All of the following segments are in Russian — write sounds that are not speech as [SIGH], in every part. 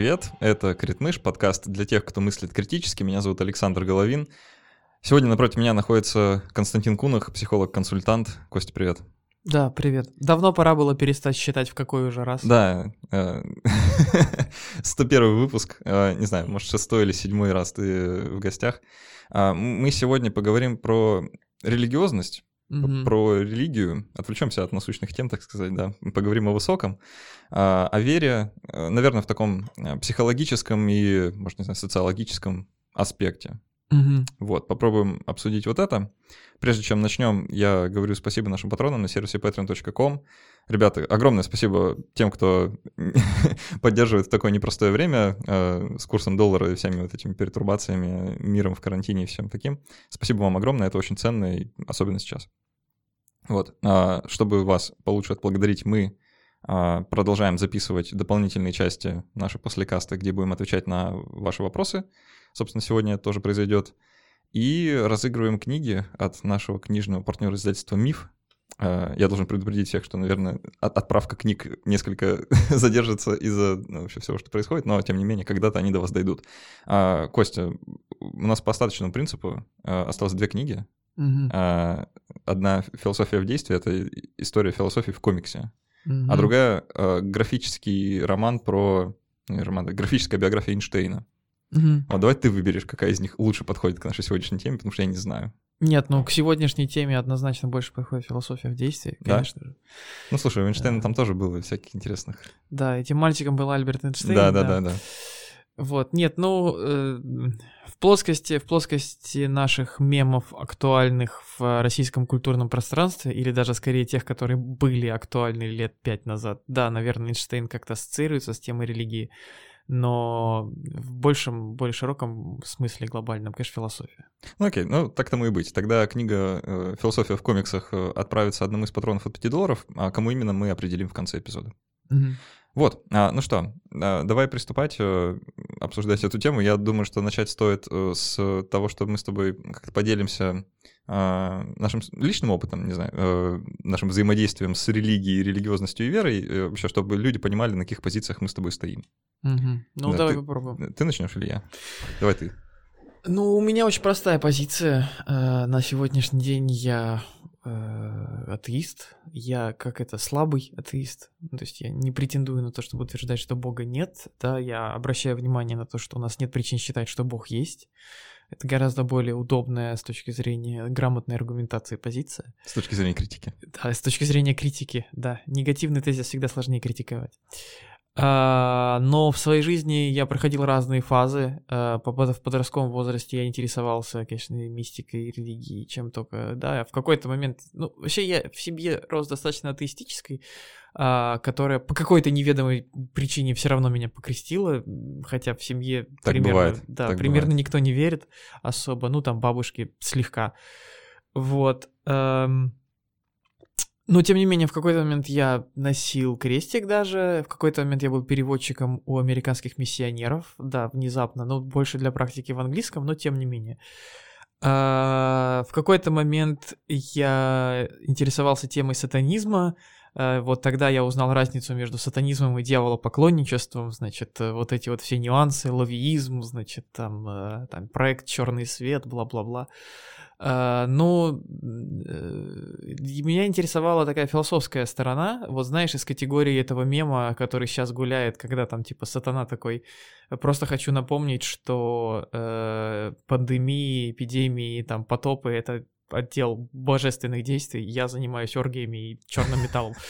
Привет, это Критмыш, подкаст для тех, кто мыслит критически. Меня зовут Александр Головин. Сегодня напротив меня находится Константин Кунах, психолог-консультант. Костя, привет. Да, привет. Давно пора было перестать считать, в какой уже раз. Да, 101 э, [LAUGHS] выпуск, э, не знаю, может, шестой или седьмой раз ты в гостях. А, мы сегодня поговорим про религиозность, mm-hmm. про религию, отвлечемся от насущных тем, так сказать, да, поговорим о высоком, а, о вере, э, наверное, в таком э, психологическом и, может, не знаю, социологическом аспекте. Mm-hmm. Вот, попробуем обсудить вот это. Прежде чем начнем, я говорю спасибо нашим патронам на сервисе patreon.com. Ребята, огромное спасибо тем, кто [LAUGHS] поддерживает в такое непростое время э, с курсом доллара и всеми вот этими перетурбациями, миром в карантине и всем таким. Спасибо вам огромное, это очень ценно, и особенно сейчас. Вот, а, чтобы вас получше отблагодарить, мы а, продолжаем записывать дополнительные части нашей послекаста, где будем отвечать на ваши вопросы. Собственно, сегодня это тоже произойдет. И разыгрываем книги от нашего книжного партнера издательства «Миф». А, я должен предупредить всех, что, наверное, отправка книг несколько [LAUGHS] задержится из-за ну, вообще всего, что происходит, но, тем не менее, когда-то они до вас дойдут. Костя, у нас по остаточному принципу осталось две книги. Угу. Одна «Философия в действии» — это история философии в комиксе, угу. а другая — графический роман про... роман, графическая биография Эйнштейна. Угу. Вот давай ты выберешь, какая из них лучше подходит к нашей сегодняшней теме, потому что я не знаю. Нет, ну к сегодняшней теме однозначно больше подходит философия в действии, конечно да? же. Ну слушай, у Эйнштейна да. там тоже было всяких интересных. Да, этим мальчиком был Альберт Эйнштейн. Да, да, да, да. да. Вот, нет, ну, э, в плоскости, в плоскости наших мемов, актуальных в российском культурном пространстве, или даже скорее тех, которые были актуальны лет пять назад, да, наверное, Эйнштейн как-то ассоциируется с темой религии, но в большем, более широком смысле глобальном, конечно, философия. Ну окей, ну так тому и быть. Тогда книга э, «Философия в комиксах» э, отправится одному из патронов от 5 долларов, а кому именно мы определим в конце эпизода. Угу. Вот, а, ну что, а, давай приступать, э, обсуждать эту тему. Я думаю, что начать стоит э, с того, что мы с тобой как-то поделимся а, нашим личным опытом, не знаю, э, нашим взаимодействием с религией, религиозностью и верой, вообще, чтобы люди понимали, на каких позициях мы с тобой стоим. Угу. Ну, да, давай ты, попробуем. Ты начнешь или я? Давай ты. Ну, у меня очень простая позиция. На сегодняшний день я э, атеист. Я как это слабый атеист. Ну, то есть я не претендую на то, чтобы утверждать, что Бога нет. Да, я обращаю внимание на то, что у нас нет причин считать, что Бог есть. Это гораздо более удобная с точки зрения грамотной аргументации позиция. С точки зрения критики. Да, с точки зрения критики, да. Негативный тезис всегда сложнее критиковать. А, но в своей жизни я проходил разные фазы. А, в подростковом возрасте я интересовался, конечно, мистикой, религией, чем только, да. В какой-то момент, ну, вообще я в семье рос достаточно атеистической, а, которая по какой-то неведомой причине все равно меня покрестила, хотя в семье так примерно, бывает, да, так примерно бывает. никто не верит особо, ну там бабушки слегка. Вот. Эм, но, тем не менее, в какой-то момент я носил крестик даже, в какой-то момент я был переводчиком у американских миссионеров, да, внезапно, но больше для практики в английском, но тем не менее. А, в какой-то момент я интересовался темой сатанизма, а, вот тогда я узнал разницу между сатанизмом и дьяволопоклонничеством, значит, вот эти вот все нюансы, ловиизм, значит, там, э, там проект «Черный свет», бла-бла-бла. Uh, ну, uh, меня интересовала такая философская сторона. Вот знаешь, из категории этого мема, который сейчас гуляет, когда там типа сатана такой. Просто хочу напомнить, что uh, пандемии, эпидемии, там потопы это отдел божественных действий. Я занимаюсь оргиями и черным металлом. [LAUGHS]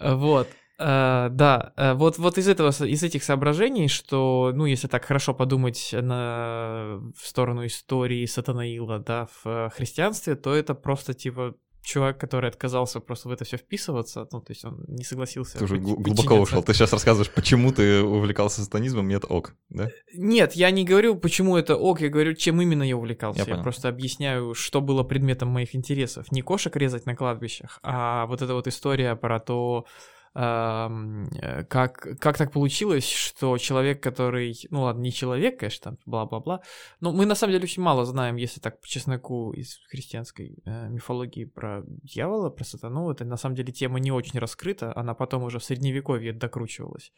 Вот. Uh, да, uh, вот, вот из этого, из этих соображений, что, ну, если так хорошо подумать на, в сторону истории Сатанаила, да, в uh, христианстве, то это просто, типа, чувак, который отказался просто в это все вписываться, ну, то есть он не согласился. Ты уже глубоко ушел. Ты сейчас рассказываешь, почему ты увлекался сатанизмом, нет ок, да? Нет, я не говорю, почему это ок, я говорю, чем именно я увлекался. Я, я просто объясняю, что было предметом моих интересов. Не кошек резать на кладбищах, а вот эта вот история про то, Э, как, как так получилось, что человек, который, ну ладно, не человек, конечно, бла-бла-бла, но мы на самом деле очень мало знаем, если так по чесноку из христианской э, мифологии про дьявола, про сатану, это на самом деле тема не очень раскрыта, она потом уже в средневековье докручивалась.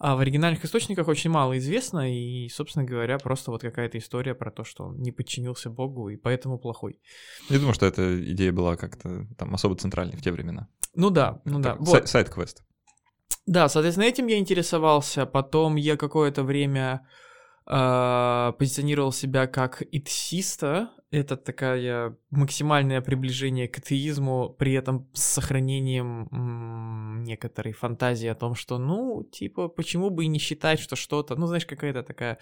А в оригинальных источниках очень мало известно, и, собственно говоря, просто вот какая-то история про то, что он не подчинился Богу и поэтому плохой. Я думаю, что эта идея была как-то там особо центральной в те времена. Ну да, ну да. Так, Вот. Сайт-квест. Да, соответственно, этим я интересовался. Потом я какое-то время э, позиционировал себя как этсиста. Это такая максимальное приближение к атеизму, при этом с сохранением м, некоторой фантазии о том, что, ну, типа, почему бы и не считать, что что-то, ну, знаешь, какая-то такая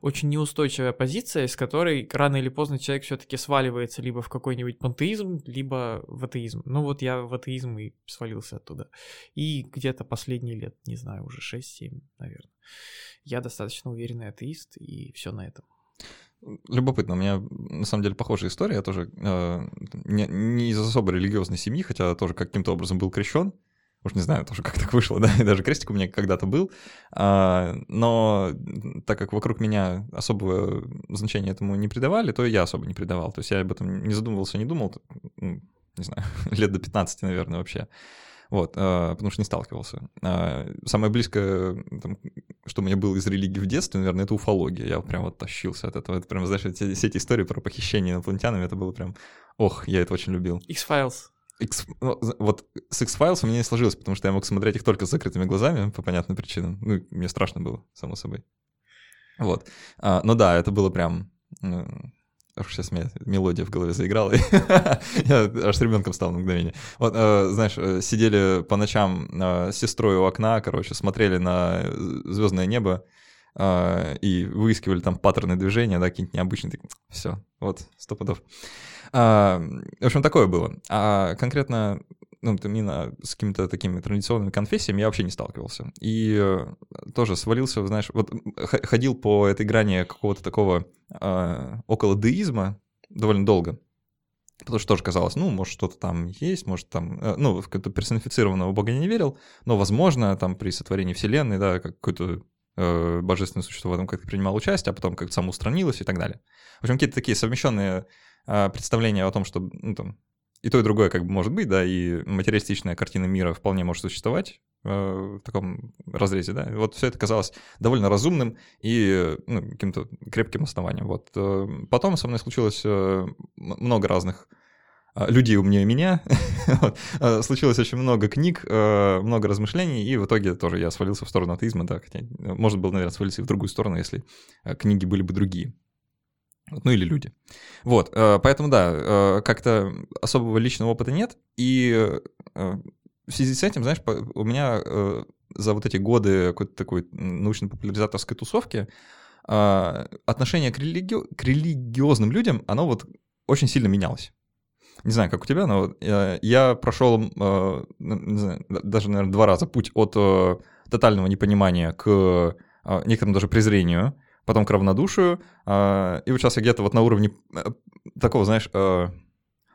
очень неустойчивая позиция, из которой рано или поздно человек все-таки сваливается либо в какой-нибудь пантеизм, либо в атеизм. Ну, вот я в атеизм и свалился оттуда. И где-то последние лет, не знаю, уже 6-7, наверное. Я достаточно уверенный атеист, и все на этом. Любопытно, у меня на самом деле похожая история. Я тоже э, не, не из особо религиозной семьи, хотя тоже каким-то образом был крещен. Уж не знаю тоже, [LAUGHS] как так вышло, да, и даже крестик у меня когда-то был. А, но так как вокруг меня особого значения этому не придавали, то я особо не придавал. То есть я об этом не задумывался, не думал, не знаю, [LAUGHS] лет до 15, наверное, вообще. Вот, а, потому что не сталкивался. А, самое близкое, там, что у меня было из религии в детстве, наверное, это уфология. Я прям вот тащился от этого. Это прям, знаешь, эти, все эти истории про похищение инопланетянами, это было прям... Ох, я это очень любил. X-Files. X, ну, вот с X-Files у меня не сложилось, потому что я мог смотреть их только с закрытыми глазами, по понятным причинам. Ну, мне страшно было, само собой. Вот. А, ну да, это было прям... Ох, сейчас у меня мелодия в голове заиграла, [LAUGHS] я аж с ребенком стал на мгновение. Вот, э, знаешь, э, сидели по ночам э, с сестрой у окна, короче, смотрели на звездное небо и выискивали там паттерны движения, да, какие-нибудь необычные. Все, вот, сто пудов. А, в общем, такое было. А конкретно ну, именно с какими-то такими традиционными конфессиями я вообще не сталкивался. И э, тоже свалился, знаешь, вот ходил по этой грани какого-то такого э, около деизма довольно долго. Потому что тоже казалось, ну, может, что-то там есть, может, там, э, ну, в какого-то персонифицированного бога я не верил, но, возможно, там при сотворении Вселенной, да, как какое-то э, божественное существо в этом как-то принимало участие, а потом как-то само устранилось и так далее. В общем, какие-то такие совмещенные э, представления о том, что, ну, там, и то, и другое как бы может быть, да, и материалистичная картина мира вполне может существовать э, в таком разрезе, да. Вот все это казалось довольно разумным и ну, каким-то крепким основанием. Вот. Э, потом со мной случилось э, много разных людей умнее меня. [LAUGHS] случилось очень много книг, много размышлений, и в итоге тоже я свалился в сторону атеизма, да, хотя можно было, наверное, свалиться и в другую сторону, если книги были бы другие. Ну или люди. Вот, э, поэтому да, э, как-то особого личного опыта нет. И э, в связи с этим, знаешь, у меня за вот эти годы какой-то такой научно-популяризаторской тусовки отношение к, религи... к религиозным людям, оно вот очень сильно менялось. Не знаю, как у тебя, но я прошел, не знаю, даже, наверное, два раза путь от тотального непонимания к некоторому даже презрению, потом к равнодушию, э, и вот сейчас я где-то вот на уровне э, такого, знаешь, э,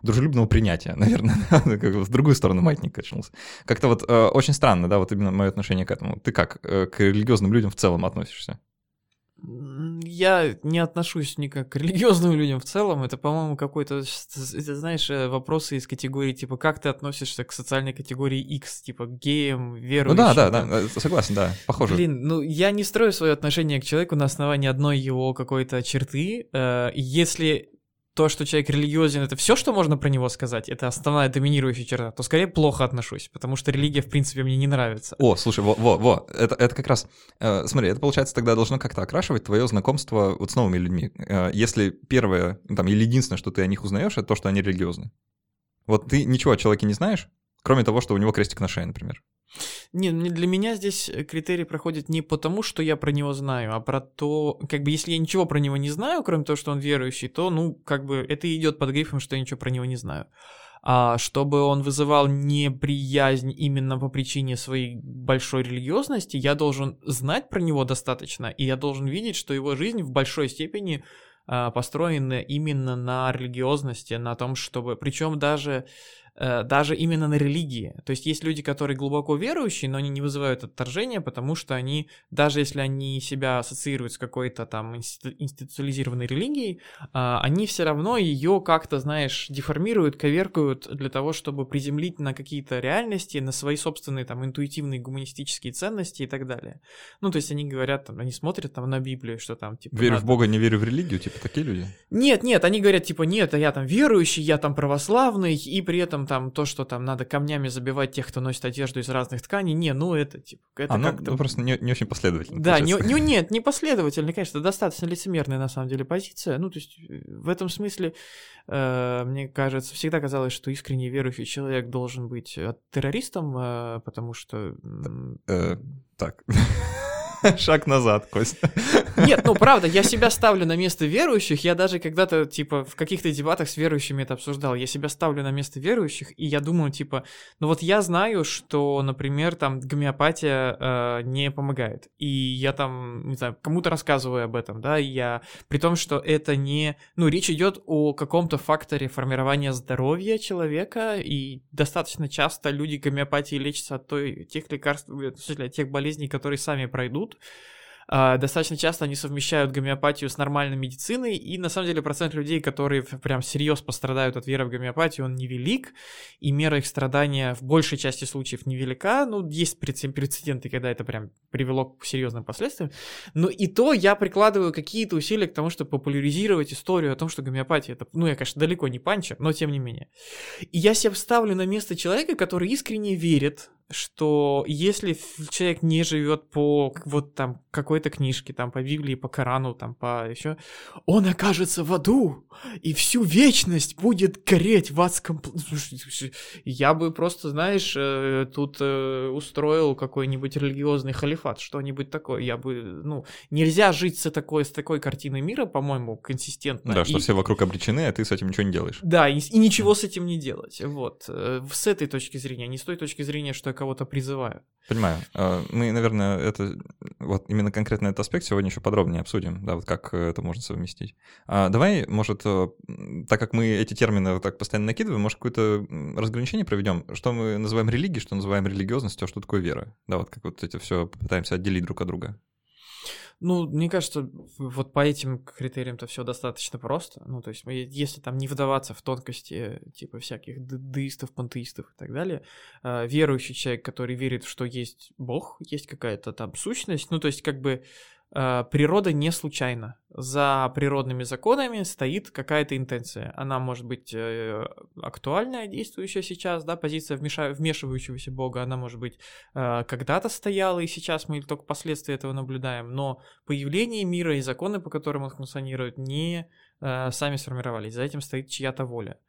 дружелюбного принятия, [LAUGHS] наверное, [LAUGHS] как в другую сторону маятник качнулся. Как-то вот э, очень странно, да, вот именно мое отношение к этому. Ты как э, к религиозным людям в целом относишься? Я не отношусь никак к религиозным людям в целом. Это, по-моему, какой-то, это, знаешь, э, вопросы из категории, типа, как ты относишься к социальной категории X, типа, геям, верующим. Ну да, да, да, э, согласен, да, похоже. Блин, ну я не строю свое отношение к человеку на основании одной его какой-то черты. Э, если то, что человек религиозен, это все, что можно про него сказать, это основная доминирующая черта, то скорее плохо отношусь, потому что религия, в принципе, мне не нравится. О, слушай, во, во, во, это, это как раз, э, смотри, это, получается, тогда должно как-то окрашивать твое знакомство вот с новыми людьми. Э, если первое, там, или единственное, что ты о них узнаешь, это то, что они религиозны. Вот ты ничего о человеке не знаешь, кроме того, что у него крестик на шее, например. Не, для меня здесь э, критерий проходит не потому, что я про него знаю, а про то, как бы, если я ничего про него не знаю, кроме того, что он верующий, то, ну, как бы, это идет под грифом, что я ничего про него не знаю. А чтобы он вызывал неприязнь именно по причине своей большой религиозности, я должен знать про него достаточно, и я должен видеть, что его жизнь в большой степени а, построена именно на религиозности, на том, чтобы... Причем даже даже именно на религии. То есть есть люди, которые глубоко верующие, но они не вызывают отторжения, потому что они, даже если они себя ассоциируют с какой-то там институциализированной религией, а, они все равно ее как-то, знаешь, деформируют, коверкают для того, чтобы приземлить на какие-то реальности, на свои собственные там интуитивные гуманистические ценности и так далее. Ну, то есть они говорят, там, они смотрят там на Библию, что там, типа... Верю надо... в Бога, не верю в религию, типа такие люди? Нет, нет, они говорят, типа, нет, а я там верующий, я там православный, и при этом там то, что там надо камнями забивать тех, кто носит одежду из разных тканей, не, ну это типа, это а, ну, как-то... Ну, просто не, не очень последовательно. Да, не, не, нет, не последовательно, конечно, достаточно лицемерная на самом деле позиция, ну то есть э, в этом смысле э, мне кажется, всегда казалось, что искренне верующий человек должен быть э, террористом, э, потому что... Э, так. [LAUGHS] Шаг назад, Костя. Нет, ну правда, я себя ставлю на место верующих. Я даже когда-то, типа, в каких-то дебатах с верующими это обсуждал. Я себя ставлю на место верующих, и я думаю, типа, ну вот я знаю, что, например, там гомеопатия э, не помогает. И я там, не знаю, кому-то рассказываю об этом, да, я... При том, что это не... Ну, речь идет о каком-то факторе формирования здоровья человека, и достаточно часто люди гомеопатии лечатся от той, тех лекарств, от тех болезней, которые сами пройдут. Uh, достаточно часто они совмещают гомеопатию с нормальной медициной, и на самом деле процент людей, которые прям серьезно пострадают от веры в гомеопатию, он невелик, и мера их страдания в большей части случаев невелика, ну, есть прецеденты, когда это прям привело к серьезным последствиям, но и то я прикладываю какие-то усилия к тому, чтобы популяризировать историю о том, что гомеопатия это, ну, я, конечно, далеко не панчер, но тем не менее. И я себя ставлю на место человека, который искренне верит что если человек не живет по вот там какой-то книжке, там по Библии, по Корану, там по еще, он окажется в аду и всю вечность будет гореть в адском. Я бы просто, знаешь, э, тут э, устроил какой-нибудь религиозный халифат, что-нибудь такое. Я бы, ну, нельзя жить с такой, с такой картиной мира, по-моему, консистентно. Да, что и... все вокруг обречены, а ты с этим ничего не делаешь. Да, и, и ничего с этим не делать. Вот. Э, с этой точки зрения, не с той точки зрения, что кого-то призываю. Понимаю. А, мы, наверное, это вот именно конкретно этот аспект сегодня еще подробнее обсудим, да, вот как это можно совместить. А давай, может, э, так как мы эти термины так постоянно накидываем, может, какое-то разграничение проведем, что мы называем религией, что называем религиозностью, а что такое вера? Да, вот как вот эти все пытаемся отделить друг от друга. Ну, мне кажется, вот по этим критериям-то все достаточно просто. Ну, то есть, если там не вдаваться в тонкости, типа, всяких деистов, пантеистов и так далее, э, верующий человек, который верит, что есть Бог, есть какая-то там сущность, ну, то есть, как бы природа не случайна. За природными законами стоит какая-то интенция. Она может быть э, актуальная, действующая сейчас, да, позиция вмешивающегося Бога, она может быть э, когда-то стояла, и сейчас мы только последствия этого наблюдаем, но появление мира и законы, по которым он функционирует, не сами сформировались. За этим стоит чья-то воля.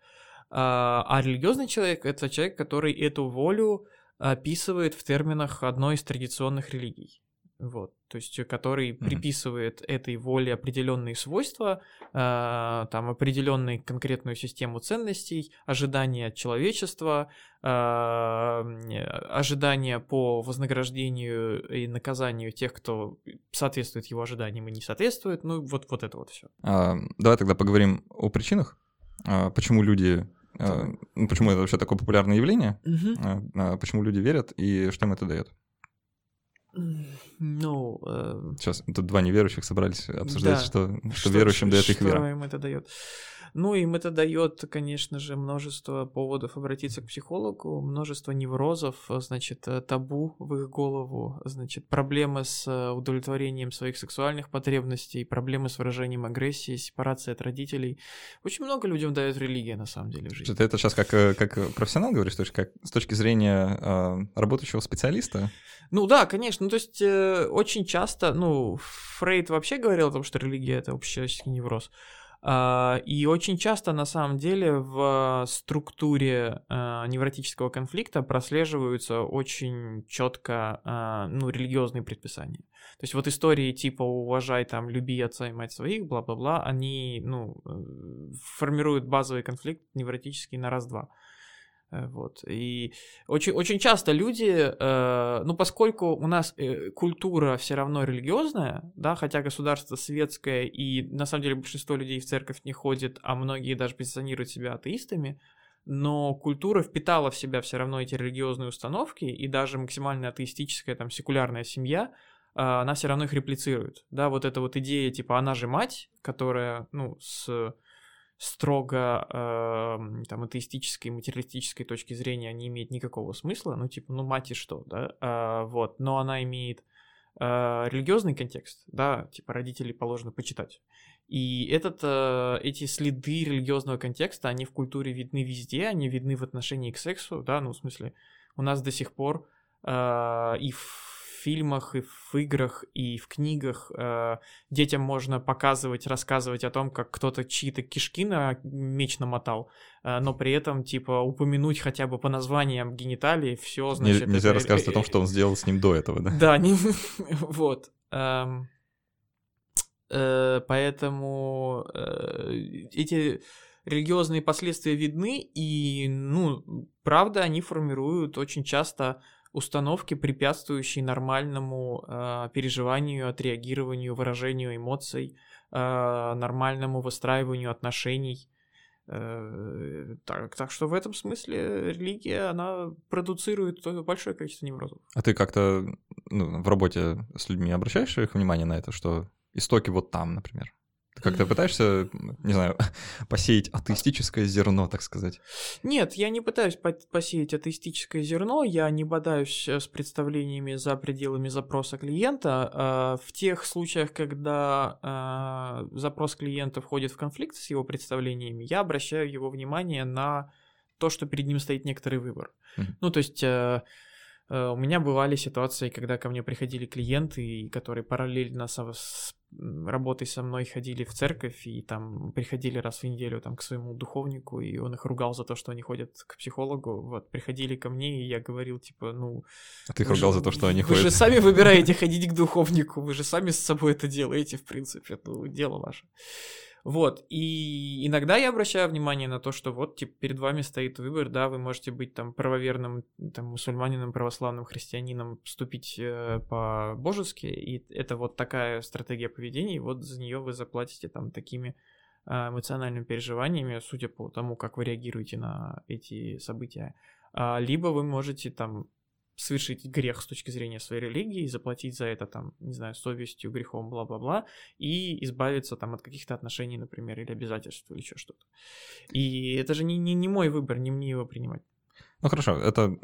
А религиозный человек — это человек, который эту волю описывает в терминах одной из традиционных религий. Вот, то есть, э, который mm-hmm. приписывает этой воле определенные свойства, э, там определенную конкретную систему ценностей, ожидания от человечества, э, ожидания по вознаграждению и наказанию тех, кто соответствует его ожиданиям и не соответствует. Ну, вот, вот это вот все. А, давай тогда поговорим о причинах. А, почему люди а, ну, почему это вообще такое популярное явление, угу. а, почему люди верят и что им это дает? Ну... Э... Сейчас тут два неверующих собрались обсуждать, да. что, что, что верующим дает их вера. Что им это дает. Ну, им это дает, конечно же, множество поводов обратиться к психологу, множество неврозов, значит, э, табу в их голову, значит, проблемы с э, удовлетворением своих сексуальных потребностей, проблемы с выражением агрессии, сепарация от родителей. Очень много людям дает религия, на самом деле, в жизни. Ты это сейчас как, э, как профессионал говоришь, то есть как с точки зрения э, работающего специалиста? Ну да, конечно. Ну, то есть э, очень часто, ну, Фрейд вообще говорил о том, что религия — это общечеловеческий невроз. А, и очень часто, на самом деле, в структуре а, невротического конфликта прослеживаются очень четко а, ну, религиозные предписания. То есть вот истории типа «уважай, там, люби отца и мать своих», бла-бла-бла, они, ну, э, формируют базовый конфликт невротический на раз-два. Э, вот. И очень, очень часто люди, э, ну, поскольку у нас э, культура все равно религиозная, да, хотя государство светское, и на самом деле большинство людей в церковь не ходит, а многие даже позиционируют себя атеистами, но культура впитала в себя все равно эти религиозные установки, и даже максимально атеистическая, там, секулярная семья, а, она все равно их реплицирует. Да, вот эта вот идея, типа, она же мать, которая, ну, с строго э, там атеистической, материалистической точки зрения не имеет никакого смысла, ну типа, ну мать и что, да, а, вот, но она имеет э, религиозный контекст, да, типа родителей положено почитать. И этот, э, эти следы религиозного контекста, они в культуре видны везде, они видны в отношении к сексу, да, ну в смысле, у нас до сих пор э, и в фильмах, и в играх, и в книгах э, детям можно показывать, рассказывать о том, как кто-то чьи-то кишки на меч намотал, э, но при этом, типа, упомянуть хотя бы по названиям гениталии, все, значит... Нельзя это... рассказывать о том, что он сделал с ним до этого, да? Да, не... [LAUGHS] вот. Эм... Э, поэтому э, эти религиозные последствия видны, и, ну, правда, они формируют очень часто установки, препятствующие нормальному э, переживанию, отреагированию, выражению эмоций, э, нормальному выстраиванию отношений. Э, так, так что в этом смысле религия, она продуцирует большое количество неврозов. А ты как-то ну, в работе с людьми обращаешь их внимание на это, что истоки вот там, например? Как-то пытаешься, не знаю, [LAUGHS] посеять атеистическое зерно, так сказать? Нет, я не пытаюсь посеять атеистическое зерно, я не бодаюсь э, с представлениями за пределами запроса клиента. А, в тех случаях, когда а, запрос клиента входит в конфликт с его представлениями, я обращаю его внимание на то, что перед ним стоит некоторый выбор. Mm-hmm. Ну, то есть э, э, у меня бывали ситуации, когда ко мне приходили клиенты, которые параллельно с работой со мной ходили в церковь и там приходили раз в неделю там к своему духовнику, и он их ругал за то, что они ходят к психологу. Вот, приходили ко мне, и я говорил, типа, ну... А ты их ругал же, за то, что они вы ходят? Вы же сами [LAUGHS] выбираете ходить к духовнику, вы же сами с собой это делаете, в принципе, ну, дело ваше. Вот, и иногда я обращаю внимание на то, что вот, типа, перед вами стоит выбор, да, вы можете быть там правоверным, там, мусульманином, православным, христианином, вступить э, по-божески, и это вот такая стратегия поведения, и вот за нее вы заплатите там такими э, эмоциональными переживаниями, судя по тому, как вы реагируете на эти события. А, либо вы можете там совершить грех с точки зрения своей религии, заплатить за это, там, не знаю, совестью, грехом, бла-бла-бла, и избавиться там от каких-то отношений, например, или обязательств, или еще что-то. И это же не, не, не мой выбор, не мне его принимать. Ну хорошо, это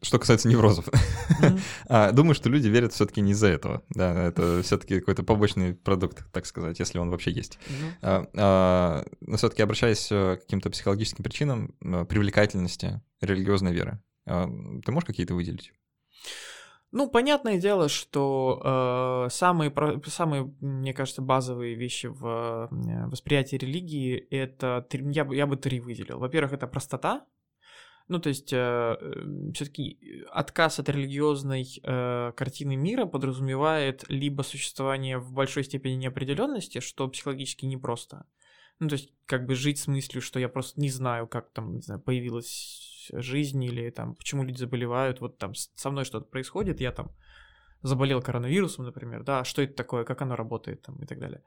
что касается неврозов. Mm-hmm. [LAUGHS] думаю, что люди верят все-таки не из-за этого. Да, это все-таки какой-то побочный продукт, так сказать, если он вообще есть. Mm-hmm. Но все-таки обращаясь к каким-то психологическим причинам привлекательности религиозной веры, ты можешь какие-то выделить? Ну, понятное дело, что э, самые, самые, мне кажется, базовые вещи в э, восприятии религии это я бы, я бы три выделил. Во-первых, это простота. Ну, то есть, э, все-таки отказ от религиозной э, картины мира подразумевает либо существование в большой степени неопределенности, что психологически непросто. Ну, то есть, как бы жить с мыслью, что я просто не знаю, как там, не знаю, появилась жизнь или там почему люди заболевают, вот там со мной что-то происходит, я там заболел коронавирусом, например, да, что это такое, как оно работает там и так далее.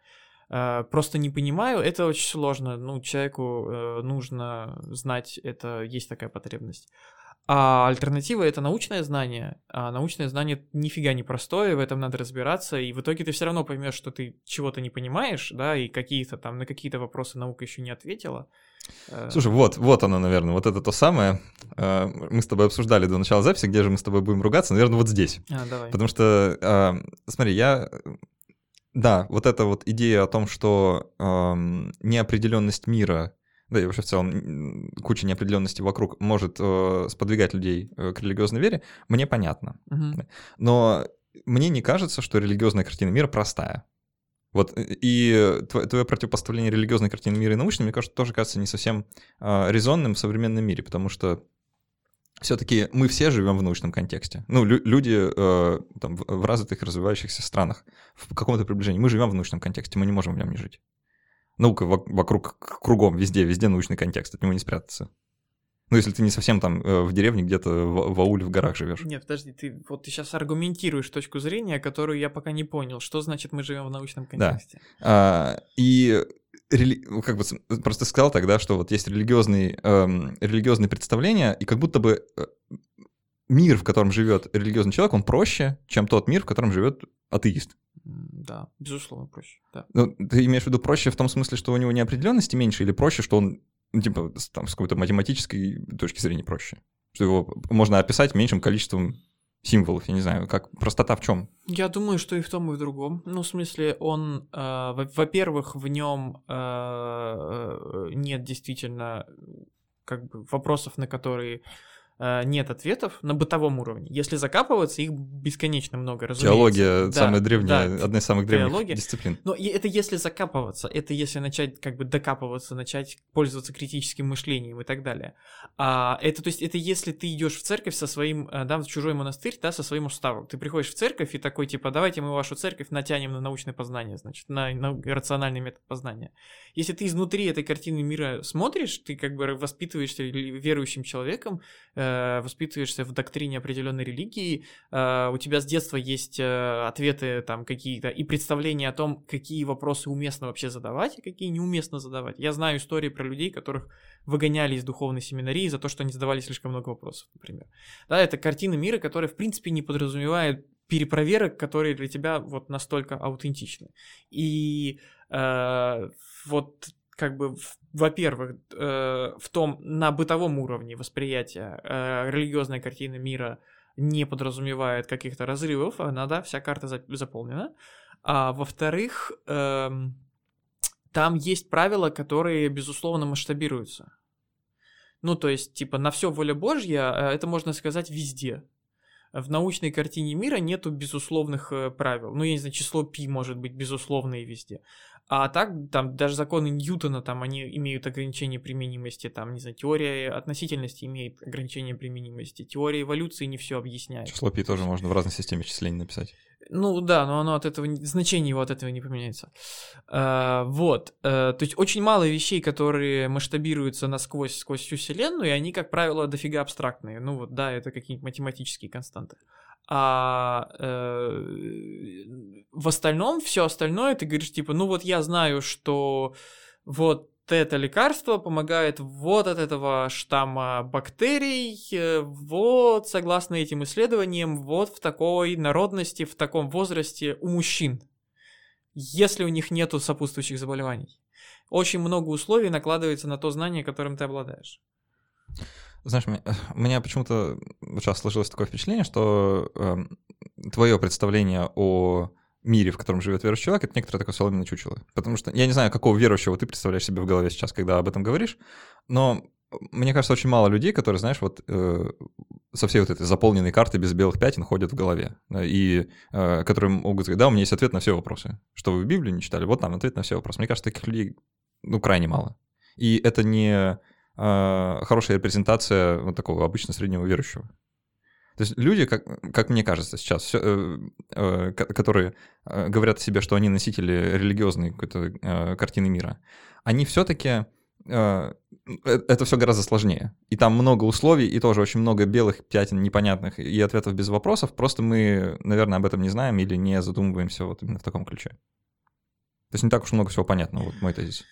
Uh, просто не понимаю, это очень сложно. Ну, человеку uh, нужно знать, это есть такая потребность. А альтернатива это научное знание. А научное знание нифига не простое, в этом надо разбираться, и в итоге ты все равно поймешь, что ты чего-то не понимаешь, да, и какие-то там на какие-то вопросы наука еще не ответила. Э, Слушай, вот, вот оно, наверное, вот это то самое. Э, мы с тобой обсуждали до начала записи, где же мы с тобой будем ругаться, наверное, вот здесь. А, давай. Потому что, э, смотри, я да, вот эта вот идея о том, что эм, неопределенность мира да и вообще в целом куча неопределенности вокруг может э, сподвигать людей э, к религиозной вере, мне понятно. Угу. Но мне не кажется, что религиозная картина мира простая. Вот и твое противопоставление религиозной картины мира и научной, мне кажется, тоже кажется не совсем э, резонным в современном мире, потому что все-таки мы все живем в научном контексте. Ну, лю- люди э, там, в, в развитых развивающихся странах, в каком-то приближении, мы живем в научном контексте, мы не можем в нем не жить. Наука вокруг, кругом, везде, везде научный контекст, от него не спрятаться. Ну, если ты не совсем там э, в деревне, где-то в, в ауле в горах живешь. Нет, подожди, ты вот ты сейчас аргументируешь точку зрения, которую я пока не понял. Что значит мы живем в научном контексте? Да. А, и рели... ну, как бы просто сказал тогда, что вот есть религиозные, эм, религиозные представления, и как будто бы э, мир, в котором живет религиозный человек, он проще, чем тот мир, в котором живет атеист. Да, безусловно, проще. Да. Ну, ты имеешь в виду проще в том смысле, что у него неопределенности меньше, или проще, что он, ну, типа, там, с какой-то математической точки зрения проще? Что его можно описать меньшим количеством символов, я не знаю, как простота в чем? Я думаю, что и в том, и в другом. Ну, в смысле, он, э, во-первых, в нем э, э, нет действительно как бы вопросов, на которые нет ответов на бытовом уровне. Если закапываться, их бесконечно много, разумеется. Теология да, самая древняя, да, одна из самых древних теология. дисциплин. Но это если закапываться, это если начать как бы докапываться, начать пользоваться критическим мышлением и так далее. А это, то есть, это если ты идешь в церковь со своим, э, да, в чужой монастырь, да, со своим уставом. Ты приходишь в церковь и такой, типа, давайте мы вашу церковь натянем на научное познание, значит, на, на рациональный метод познания. Если ты изнутри этой картины мира смотришь, ты как бы воспитываешься верующим человеком, э, воспитываешься в доктрине определенной религии, э, у тебя с детства есть э, ответы там какие-то и представления о том, какие вопросы уместно вообще задавать, а какие неуместно задавать. Я знаю истории про людей, которых выгоняли из духовной семинарии за то, что они задавали слишком много вопросов, например. Да, это картина мира, которая, в принципе, не подразумевает перепроверок, которые для тебя вот настолько аутентичны. И э, вот как бы, во-первых, э, в том, на бытовом уровне восприятия э, религиозная картина мира не подразумевает каких-то разрывов, она, да, вся карта за- заполнена. А во-вторых, э, там есть правила, которые, безусловно, масштабируются. Ну, то есть, типа, на все воля Божья, э, это можно сказать везде в научной картине мира нету безусловных э, правил. Ну, я не знаю, число пи может быть безусловное везде. А так, там, даже законы Ньютона, там, они имеют ограничение применимости, там, не знаю, теория относительности имеет ограничение применимости, теория эволюции не все объясняет. Число пи тоже можно в разной системе числений написать. Ну да, но оно от этого, значение его от этого не поменяется. А, вот, а, то есть очень мало вещей, которые масштабируются насквозь, сквозь всю вселенную, и они, как правило, дофига абстрактные. Ну вот, да, это какие-нибудь математические константы. А э, в остальном, все остальное, ты говоришь, типа, ну вот я знаю, что вот это лекарство помогает вот от этого штамма бактерий, э, вот согласно этим исследованиям, вот в такой народности, в таком возрасте у мужчин, если у них нету сопутствующих заболеваний. Очень много условий накладывается на то знание, которым ты обладаешь. Знаешь, [LAUGHS] у меня почему-то сейчас сложилось такое впечатление, что э, твое представление о мире, в котором живет верующий человек, это некоторое такое соломенное чучело. Потому что я не знаю, какого верующего ты представляешь себе в голове сейчас, когда об этом говоришь, но мне кажется, очень мало людей, которые, знаешь, вот э, со всей вот этой заполненной картой без белых пятен ходят в голове, и э, которые могут сказать, да, у меня есть ответ на все вопросы. Что вы Библию не читали? Вот там ответ на все вопросы. Мне кажется, таких людей, ну, крайне мало. И это не э, хорошая репрезентация вот такого обычно среднего верующего. То есть люди, как, как мне кажется сейчас, все, э, э, которые э, говорят о себе, что они носители религиозной какой-то э, картины мира, они все-таки э, э, это все гораздо сложнее. И там много условий, и тоже очень много белых пятен непонятных и ответов без вопросов. Просто мы, наверное, об этом не знаем или не задумываемся вот именно в таком ключе. То есть не так уж много всего понятно, вот мой тезис.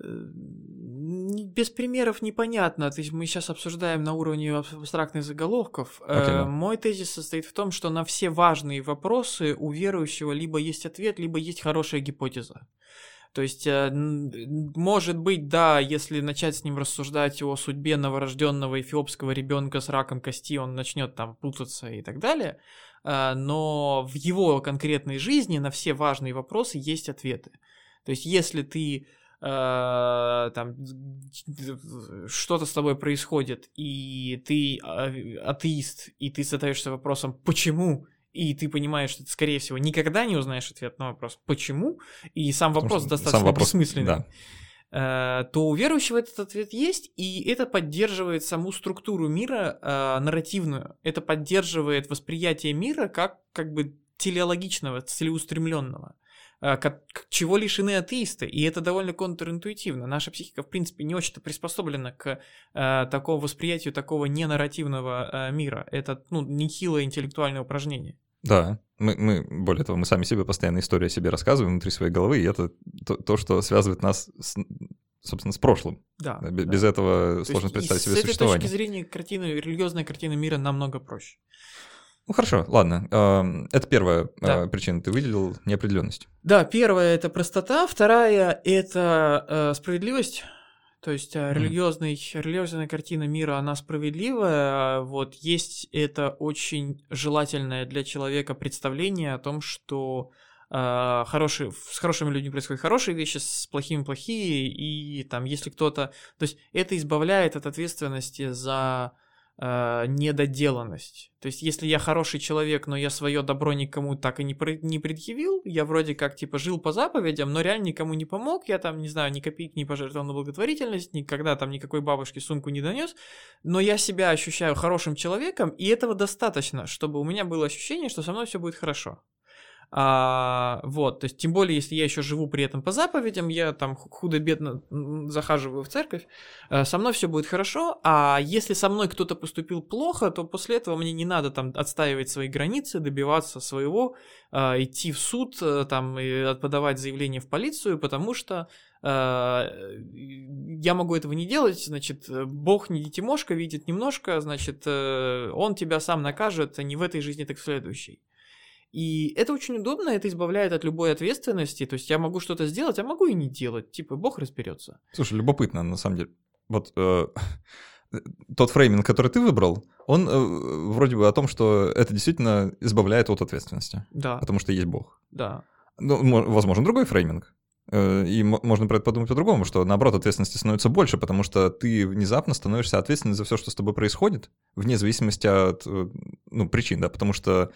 Э, без примеров непонятно. То есть мы сейчас обсуждаем на уровне абстрактных заголовков. Okay, да. Мой тезис состоит в том, что на все важные вопросы у верующего либо есть ответ, либо есть хорошая гипотеза. То есть, э, может быть, да, если начать с ним рассуждать о судьбе новорожденного эфиопского ребенка с раком кости, он начнет там путаться и так далее. Э, но в его конкретной жизни на все важные вопросы есть ответы. То есть, если ты э, там что-то с тобой происходит, и ты э, атеист, и ты задаешься вопросом, почему, и ты понимаешь, что ты, скорее всего, никогда не узнаешь ответ на вопрос «почему?», и сам вопрос достаточно сам вопрос, бессмысленный, да. Э, то у верующего этот ответ есть, и это поддерживает саму структуру мира э, нарративную. Это поддерживает восприятие мира как, как бы телеологичного, целеустремленного. А, чего лишены атеисты, и это довольно контринтуитивно. Наша психика, в принципе, не очень-то приспособлена к э, такому восприятию такого ненарративного э, мира. Это, ну, нехилое интеллектуальное упражнение. Да, мы, мы, более того, мы сами себе постоянно историю о себе рассказываем внутри своей головы, и это то, то что связывает нас, с, собственно, с прошлым. Да. Без, да. без этого То сложно представить себе С этой существование. точки зрения картины, религиозная картина мира намного проще. Ну хорошо, ладно. Это первая э, Да. причина. Ты выделил неопределенность. Да, первая это простота, вторая это э, справедливость. То есть религиозный, религиозная картина мира, она справедливая. Вот есть это очень желательное для человека представление о том, что э, хорошие, с хорошими людьми происходят хорошие вещи, с плохими плохие, и там, если кто-то... То есть это избавляет от ответственности за э, недоделанность. То есть, если я хороший человек, но я свое добро никому так и не, про- не предъявил, я вроде как типа жил по заповедям, но реально никому не помог, я там, не знаю, ни копейки не пожертвовал на благотворительность, никогда там никакой бабушке сумку не донес, но я себя ощущаю хорошим человеком, и этого достаточно, чтобы у меня было ощущение, что со мной все будет хорошо. А, вот, то есть, тем более, если я еще живу при этом по заповедям, я там ху- худо-бедно захаживаю в церковь, э, со мной все будет хорошо, а если со мной кто-то поступил плохо, то после этого мне не надо там отстаивать свои границы, добиваться своего, э, идти в суд, э, там, и подавать заявление в полицию, потому что я могу этого не делать, значит, Бог не Тимошка видит немножко, значит, Он тебя сам накажет а не в этой жизни, так в следующей. И это очень удобно, это избавляет от любой ответственности. То есть я могу что-то сделать, а могу и не делать. Типа, Бог разберется. Слушай, любопытно, на самом деле. Вот э, [LAUGHS] тот фрейминг, который ты выбрал, он э, вроде бы о том, что это действительно избавляет от ответственности, Да, потому что есть Бог. да. Ну, мо- возможно, другой фрейминг. Э, И мо- можно про это подумать по-другому, что наоборот ответственности становится больше, потому что ты внезапно становишься ответственным за все, что с тобой происходит, вне зависимости от э, ну, причин, да, потому что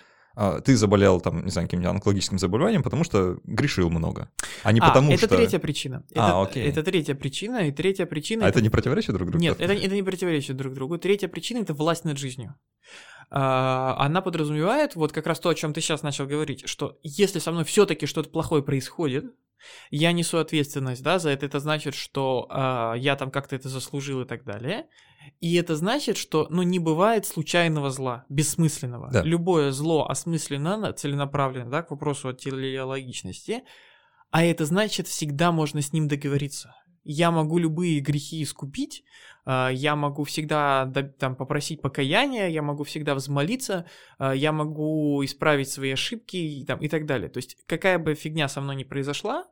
ты заболел там, не знаю, каким-нибудь онкологическим заболеванием, потому что грешил много, а не а, потому это что... третья причина. А, это, окей. это третья причина, и третья причина... А это не противоречит друг другу? Нет, это, это не противоречит друг другу. Третья причина это власть над жизнью. А, Она подразумевает, вот как раз то, о чем ты сейчас начал говорить, что если со мной все-таки что-то плохое происходит, я несу ответственность, да, за это. Это значит, что а, я там как-то это заслужил и так далее. И это значит, что, ну, не бывает случайного зла, бессмысленного. Да. Любое зло осмысленно, целенаправленно, да, к вопросу о телеологичности. А это значит, всегда можно с ним договориться. Я могу любые грехи искупить, а, я могу всегда да, там, попросить покаяния, я могу всегда взмолиться, а, я могу исправить свои ошибки и, там, и так далее. То есть какая бы фигня со мной ни произошла,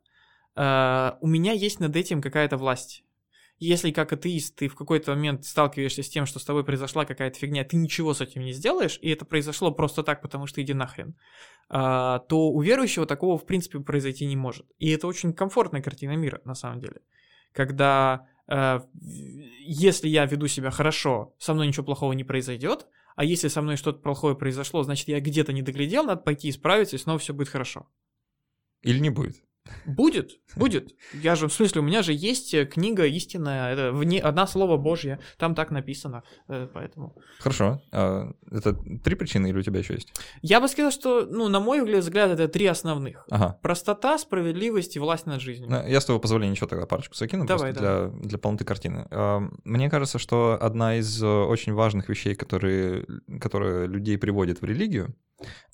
а, у меня есть над этим какая-то власть. Если как атеист ты в какой-то момент сталкиваешься с тем, что с тобой произошла какая-то фигня, ты ничего с этим не сделаешь, и это произошло просто так, потому что иди нахрен, а, то у верующего такого в принципе произойти не может. И это очень комфортная картина мира, на самом деле. Когда э, если я веду себя хорошо, со мной ничего плохого не произойдет, а если со мной что-то плохое произошло, значит я где-то не доглядел, надо пойти исправиться, и снова все будет хорошо. Или не будет? Будет, будет. Я же, в смысле, у меня же есть э, книга истинная, это вне, одна слово Божье, там так написано, э, поэтому. Хорошо. А, Это три причины или у тебя еще есть? Я бы сказал, что, ну, на мой взгляд, это три основных. Ага. Простота, справедливость и власть над жизнью. Ну, Я с твоего позволения еще тогда парочку закину, Давай, просто для, для полноты картины. А, Мне кажется, что одна из э, очень важных вещей, которые, которые людей приводят в религию,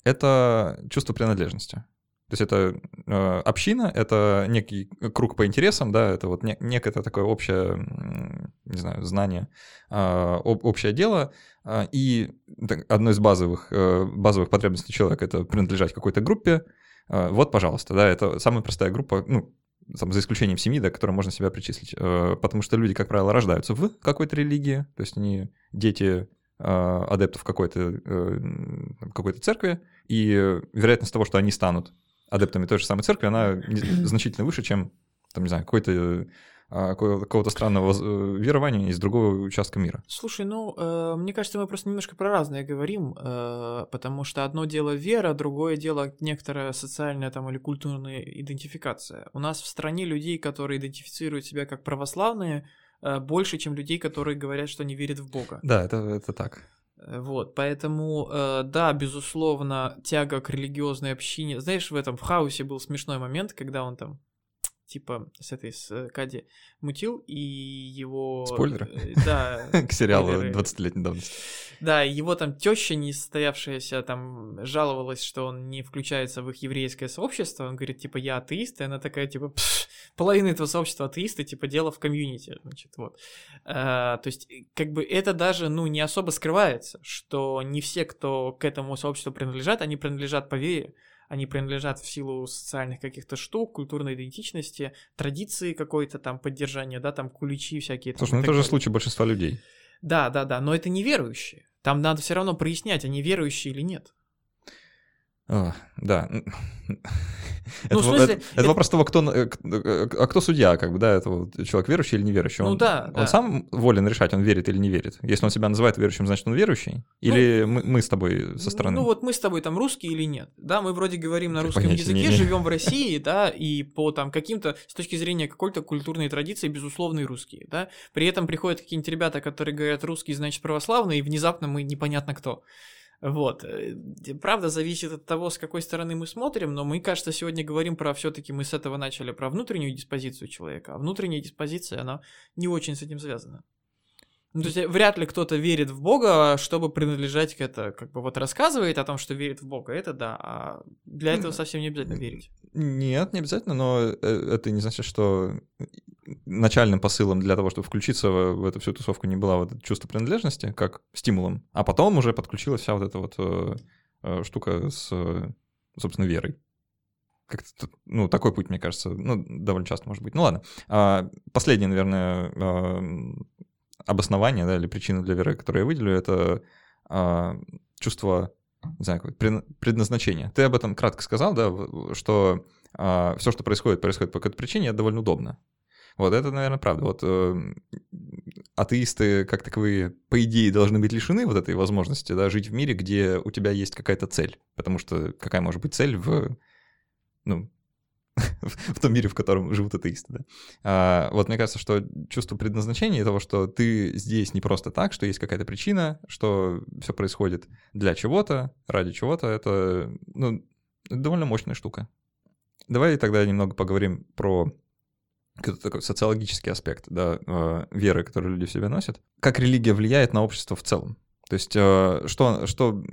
это чувство принадлежности. То есть это э, община, это некий круг по интересам, да, это вот не- некое такое общее, не знаю, знание, об- общее дело, а, и одно из базовых, э, базовых потребностей человека — это принадлежать какой-то группе. Вот, пожалуйста, да, это самая простая группа, ну, там, за исключением семьи, да, к которой можно себя причислить. Э, Потому что люди, как правило, рождаются в какой-то религии, то есть они дети э, адептов какой-то э, какой-то церкви, и э, вероятность того, что они станут адептами той же самой церкви, она значительно выше, чем, там, не знаю, какой-то какого- какого-то странного э, верования из другого участка мира. Слушай, ну, э, мне кажется, мы просто немножко про разное говорим, э, потому что одно дело вера, другое дело некоторая социальная там или культурная идентификация. У нас в стране людей, которые идентифицируют себя как православные, больше, чем людей, которые говорят, что не верят в Бога. Да, это, это так. Э, Вот, поэтому, э, да, безусловно, тяга к религиозной общине. Знаешь, в этом в хаосе был смешной момент, когда он там типа с этой, с Кади мутил, и его... Спойлеры? э, Да. [LAUGHS] К сериалу спойлеры. 20-летней давности. Да, его там теща несостоявшаяся там жаловалась, что он не включается в их еврейское сообщество. Он говорит, типа, я атеист, и она такая, типа, «Пф, половина этого сообщества атеисты, типа, дело в комьюнити, значит, вот. А, то есть, э, как бы это даже, ну, не особо скрывается, что не все, кто к этому сообществу принадлежат, они принадлежат по вере, они принадлежат в силу социальных каких-то штук, культурной идентичности, традиции какой-то там поддержания, да, там куличи всякие. Слушай, ну это же случай большинства людей. Да, да, да, но это неверующие. Там надо все равно прояснять, они верующие или нет. А, Да. Это, Ну, во- смысле, это- это это- вопрос того, кто, э, э, а кто судья, как бы, да, это человек верующий или неверующий. Ну Он, да, он да. сам волен решать, он верит или не верит. Если он себя называет верующим, значит он верующий? Или мы, мы с тобой со стороны? Ну вот мы с тобой там русские или нет? Да, мы вроде говорим на русском понятия не языке, имею. живем в [LAUGHS] России, да, и по там каким-то, с точки зрения какой-то культурной традиции, безусловные русские, да. При этом приходят какие-нибудь ребята, которые говорят русский, значит православный, и внезапно мы непонятно кто. Вот. Э, Правда, зависит от того, с какой стороны мы смотрим, но мы, кажется, сегодня говорим про все-таки мы с этого начали, про внутреннюю диспозицию человека, а внутренняя диспозиция, она не очень с этим связана. Ну, то есть э, вряд ли кто-то верит в Бога, чтобы принадлежать к это, как бы вот рассказывает о том, что верит в Бога, это да, а для этого совсем не обязательно верить. Нет, не обязательно, но э, это не значит, что начальным посылом для того, чтобы включиться в, эту всю тусовку, не было вот это чувство принадлежности, как стимулом, а потом уже подключилась вся вот эта вот э, штука с, собственно, верой. Как-то, тут, ну, такой путь, мне кажется, ну, довольно часто может быть. Ну, ладно. А, последнее, наверное, э, обоснование, да, или причина для веры, которую я выделю, это а, чувство, не знаю, предназначения. Ты об этом кратко сказал, да, что все, что происходит, происходит по какой-то причине, это довольно удобно. Вот это, наверное, правда. Вот э, атеисты, как таковые, по идее, должны быть лишены вот этой возможности, да, жить в мире, где у тебя есть какая-то цель. Потому что какая может быть цель в, ну, в том мире, в котором живут атеисты, да. А, вот мне кажется, что чувство предназначения того, что ты здесь не просто так, что есть какая-то причина, что все происходит для чего-то, ради чего-то, это, ну, довольно мощная штука. Давай тогда немного поговорим про такой социологический аспект да, э, веры, которую люди в себе носят. Как религия влияет на общество в целом? То есть э, что, что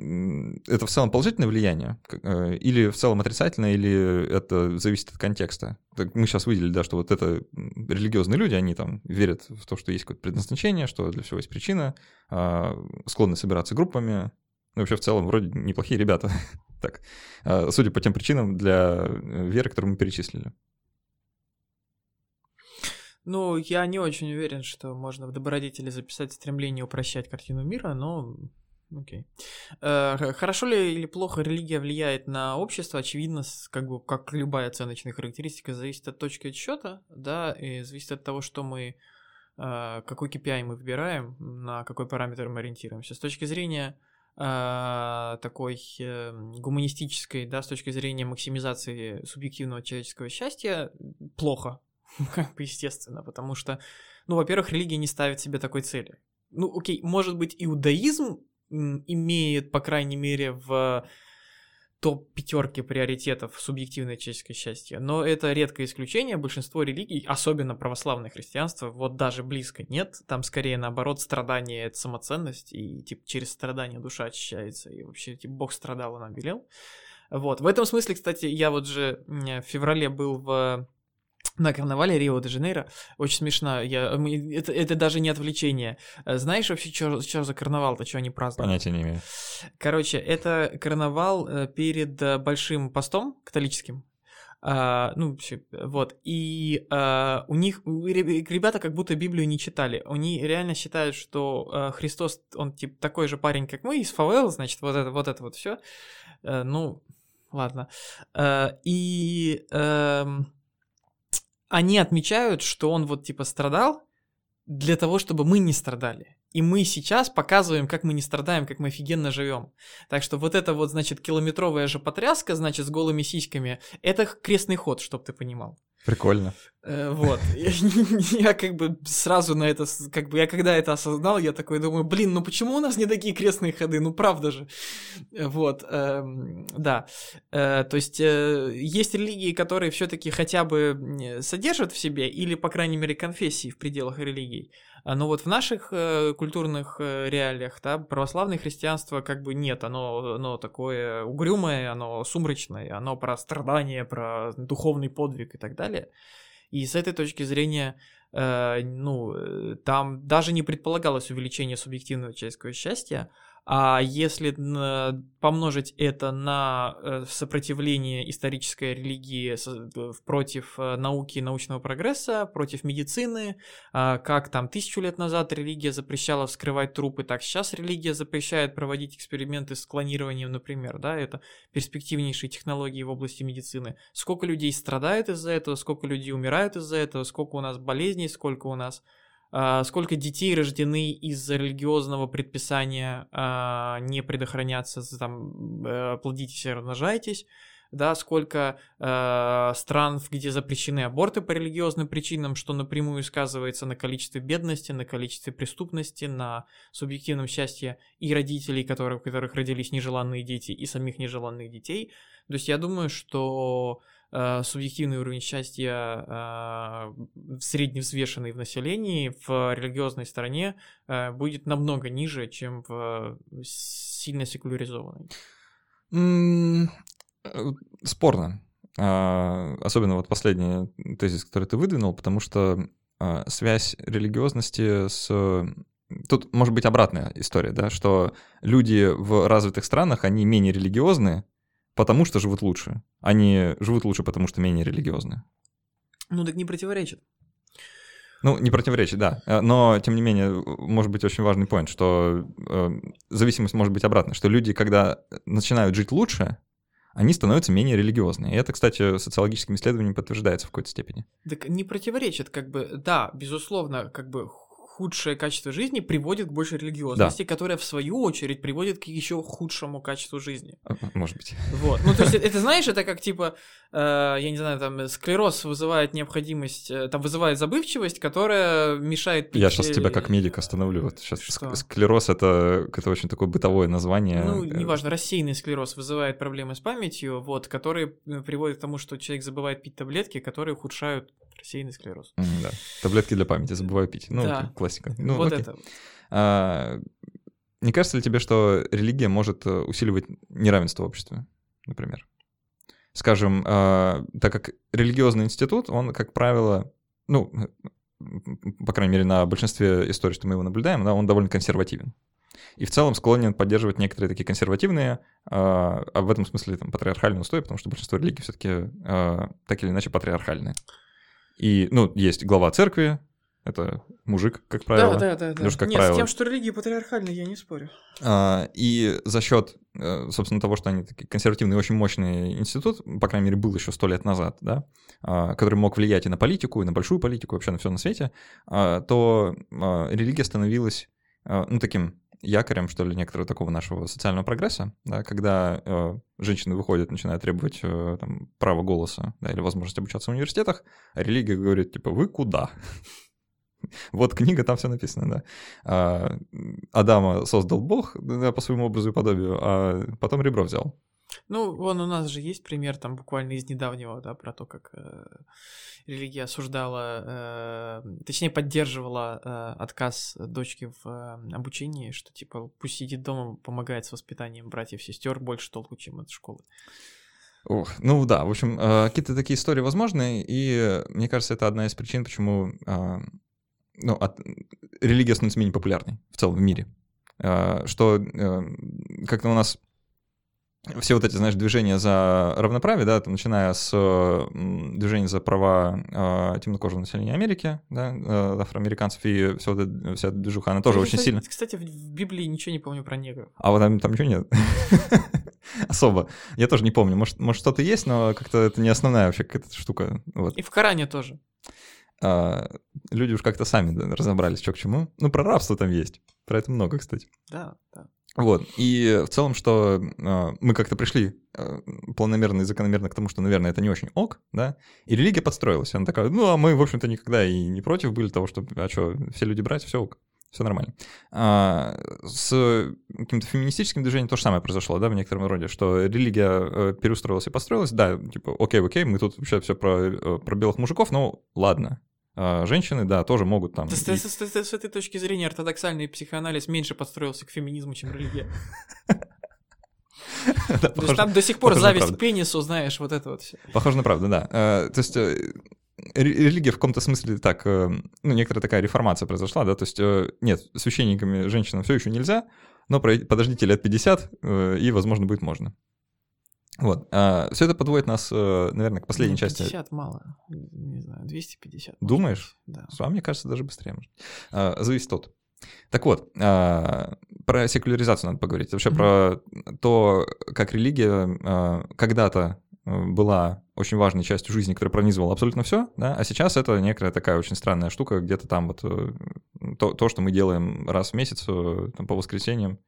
это в целом положительное влияние? Э, Или в целом отрицательное, или это зависит от контекста? Так мы сейчас выделили, да, что вот это религиозные люди, они там верят в то, что есть какое-то предназначение, что для всего есть причина, а, склонны собираться группами. Ну, вообще в целом вроде неплохие ребята. [LAUGHS] Так, а, судя по тем причинам для э, веры, которые мы перечислили. Ну, я не очень уверен, что можно в добродетели записать стремление упрощать картину мира, но окей. Э, Хорошо ли или плохо религия влияет на общество? Очевидно, как бы как любая оценочная характеристика, зависит от точки отсчета, да, и зависит от того, что мы, э, какой KPI мы выбираем, на какой параметр мы ориентируемся. С точки зрения э, такой гуманистической, да, с точки зрения максимизации субъективного человеческого счастья, плохо, как бы естественно, потому что, ну, во-первых, религия не ставит себе такой цели. Ну, окей, может быть, иудаизм имеет, по крайней мере, в топ пятерки приоритетов субъективное человеческое счастье, но это редкое исключение. Большинство религий, особенно православное христианство, вот даже близко нет. Там скорее наоборот страдание это самоценность, и типа через страдание душа очищается, и вообще типа Бог страдал и нам велел. Вот. В этом смысле, кстати, я вот же в феврале был в на карнавале Рио-де-Жанейро. Очень смешно. Я, мы- это, это даже не отвлечение. Э, Знаешь вообще, что за карнавал-то, что они празднуют? Понятия не имею. Короче, это карнавал э, перед э, большим постом католическим. А, ну, вообще, вот. И а, у них ребята как будто Библию не читали. Они реально считают, что а, Христос, он типа такой же парень, как мы, из фавел, значит, вот это вот, это вот все. ну, ладно. А, и эм, они отмечают, что он вот типа страдал для того, чтобы мы не страдали. И мы сейчас показываем, как мы не страдаем, как мы офигенно живем. Так что вот это вот, значит, километровая же потряска, значит, с голыми сиськами, это крестный ход, чтоб ты понимал. Прикольно. Э, вот. [LAUGHS] Я как бы сразу на это, как бы я когда это осознал, я такой думаю, блин, ну почему у нас не такие крестные ходы? Ну правда же. Вот, эм, да. Э, то есть э, есть религии, которые все-таки хотя бы содержат в себе, или, по крайней мере, конфессии в пределах религий. А, но вот в наших культурных реалиях, да, православное христианство как бы нет, оно, оно такое угрюмое, оно сумрачное, оно про страдания, про духовный подвиг и так далее. И с этой точки зрения, э, ну, э, там даже не предполагалось увеличение субъективного человеческого счастья, а если помножить это на э, сопротивление исторической религии против э, науки и научного прогресса, против медицины, а, как там тысячу лет назад религия запрещала вскрывать трупы, так сейчас религия запрещает проводить эксперименты с клонированием, например, да, это перспективнейшие технологии в области медицины. Сколько людей страдает из-за этого, сколько людей умирают из-за этого, сколько у нас болезней, сколько у нас сколько детей рождены из религиозного предписания а, не предохраняться, там, э, плодитесь и размножайтесь, да, сколько э, стран, где запрещены аборты по религиозным причинам, что напрямую сказывается на количестве бедности, на количестве преступности, на субъективном счастье и родителей, которые, у которых родились нежеланные дети, и самих нежеланных детей. То есть я думаю, что э, субъективный уровень счастья э, средневзвешенный в населении в религиозной стране э, будет намного ниже, чем в сильно секуляризованной. Спорно. А, особенно вот последний тезис, который ты выдвинул, потому что а, связь религиозности с Тут может быть обратная история, да, что люди в развитых странах, они менее религиозны, потому что живут лучше. Они живут лучше, потому что менее религиозны. Ну, так не противоречит. Ну, не противоречит, да. Э, но, тем не менее, может быть очень важный point, что э, зависимость может быть обратной, что люди, когда начинают жить лучше, они становятся менее религиозные. И это, кстати, социологическими исследованиями подтверждается в какой-то степени. Так не противоречит, как бы, да, безусловно, как бы худшее качество жизни приводит к большей религиозности, да. которая в свою очередь приводит к еще худшему качеству жизни. А, может быть. Вот. Ну, то есть, [LAUGHS] это знаешь, это как типа, э, я не знаю, там склероз вызывает необходимость, э, там вызывает забывчивость, которая мешает пить. Я сейчас тебя как медик остановлю. Вот сейчас Что? склероз это, это очень такое бытовое название. Ну, неважно, рассеянный склероз вызывает проблемы с памятью, вот, которые э, приводят к тому, что человек забывает пить таблетки, которые ухудшают рассеянный склероз. Mm, да. Таблетки для памяти, забываю пить. Ну, да. классика. Ну, вот окей. это. А, не кажется ли тебе, что религия может э, усиливать неравенство в обществе, например? Скажем, а, так как религиозный институт, он, как правило, ну, по крайней мере, на большинстве историй, что мы его наблюдаем, да, он довольно консервативен. И в целом склонен поддерживать некоторые такие консервативные, а, а в этом смысле там, патриархальные устои, потому что большинство религий все-таки а, так или иначе патриархальные. И, ну, есть глава церкви, это мужик, как правило. Да, да, да. Лёш, как Нет, правило. с тем, что религии патриархальные, я не спорю. А, и за счет, э, собственно, того, что они такие консервативные, очень мощный институт, по крайней мере, был еще сто лет назад, да, а, который мог влиять и на политику, и на большую политику, вообще на все на свете, а, то религия становилась, ну, таким якорем, что ли, некоторого такого нашего социального прогресса, да, когда э, женщины выходят, начинают требовать э, там, права голоса да, или возможность обучаться в университетах, а религия говорит, типа, вы куда? [LAUGHS] Вот книга, там все написано, да. А, Адама создал Бог да, по своему образу и подобию, а потом ребро взял. Ну, вон у нас же есть пример там буквально из недавнего, да, про то, как э, религия осуждала, э, точнее поддерживала э, отказ дочки в э, обучении, что типа пусть сидит дома, помогает с воспитанием братьев, сестер, больше толку, чем от школы. Ох, ну да, в общем, э, какие-то такие истории возможны, и мне кажется, это одна из причин, почему э, ну, от, религия становится менее популярной в целом в мире. Э, что э, как-то у нас все вот эти, знаешь, движения за равноправие, да, там, начиная с движения за права э, темнокожего населения Америки, да, э, афроамериканцев и все это, вся эта движуха, она тоже я, очень кстати, сильно... Кстати, в Библии ничего не помню про негров. А вот там, там ничего нет? [LAUGHS] Особо. Я тоже не помню. Может, может что-то есть, но как-то это не основная вообще какая-то штука. Вот. И в Коране тоже. А, люди уж как-то сами разобрались, что к чему. Ну, про рабство там есть. Про это много, кстати. Да, да. Вот. И в целом, что э, мы как-то пришли э, планомерно и закономерно к тому, что, наверное, это не очень ок, да, и религия подстроилась. Она такая, ну, а мы, в общем-то, никогда и не против были того, что, а что, все люди брать, все ок, все нормально. А, с каким-то феминистическим движением то же самое произошло, да, в некотором роде, что религия э, переустроилась и построилась, да, типа, окей, окей, мы тут вообще все про, э, про белых мужиков, ну, ладно, женщины, да, тоже могут там... С, с, с, с, этой точки зрения ортодоксальный психоанализ меньше подстроился к феминизму, чем религия. [LAUGHS] То есть там до сих пор зависть к пенису, знаешь, вот это вот все. Похоже на правду, да. Э, то есть э, религия в каком-то смысле так, э, ну, некоторая такая реформация произошла, да, то есть нет, священниками женщинам все еще нельзя, но подождите лет 50, и, возможно, будет можно. Вот. А, все это подводит нас, э, наверное, к последней 50 части. 50 мало. Не знаю, 250. Думаешь? Да. А мне кажется, даже быстрее. Может. А, зависит от. Так вот, а, про секуляризацию надо поговорить. Вообще mm-hmm. про то, как религия а, когда-то э, была очень важной частью жизни, которая пронизывала абсолютно все, да, а сейчас это некая такая очень странная штука, где-то там вот э, то, то, что мы делаем раз в месяц там, по воскресеньям,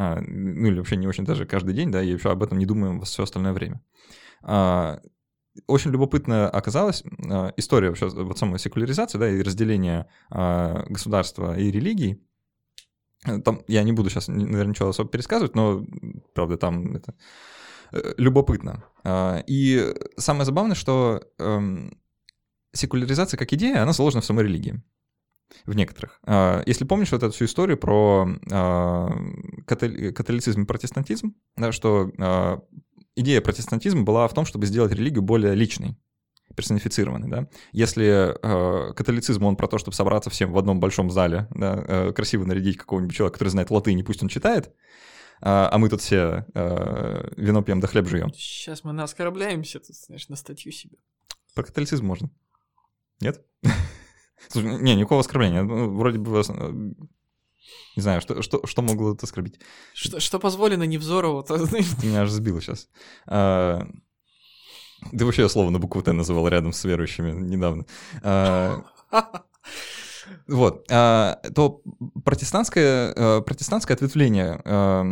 ну или вообще не очень даже каждый день, да, и еще об этом не думаем все остальное время. А, очень любопытно оказалась а, история вообще вот самой секуляризации, да, и разделения государства и религии. Там я не буду сейчас, наверное, ничего особо пересказывать, но, правда, там это э, любопытно. И самое забавное, что эм, секуляризация как идея, она заложена в самой религии в некоторых. А, если помнишь вот эту всю историю про а, католицизм и протестантизм, да, что а, идея протестантизма была в том, чтобы сделать религию более личной, персонифицированной, да. Если э, католицизм, он про то, чтобы собраться всем в одном большом зале, да, э, красиво нарядить какого-нибудь человека, который знает латынь, пусть он читает, э, а мы тут все э, вино пьем да хлеб жуем. Сейчас мы наскорбляемся, тут, знаешь, на статью себе. Про католицизм можно. Нет? Слушай, не, никакого оскорбления. Ну, вроде бы. Э, не знаю, что, что, что могло это оскорбить. Что, что позволено Невзорову, то... Ты меня аж сбило сейчас. А, ты вообще слово на букву Т называл рядом с верующими недавно. А, [LAUGHS] вот, а, то протестантское, а, протестантское ответвление а,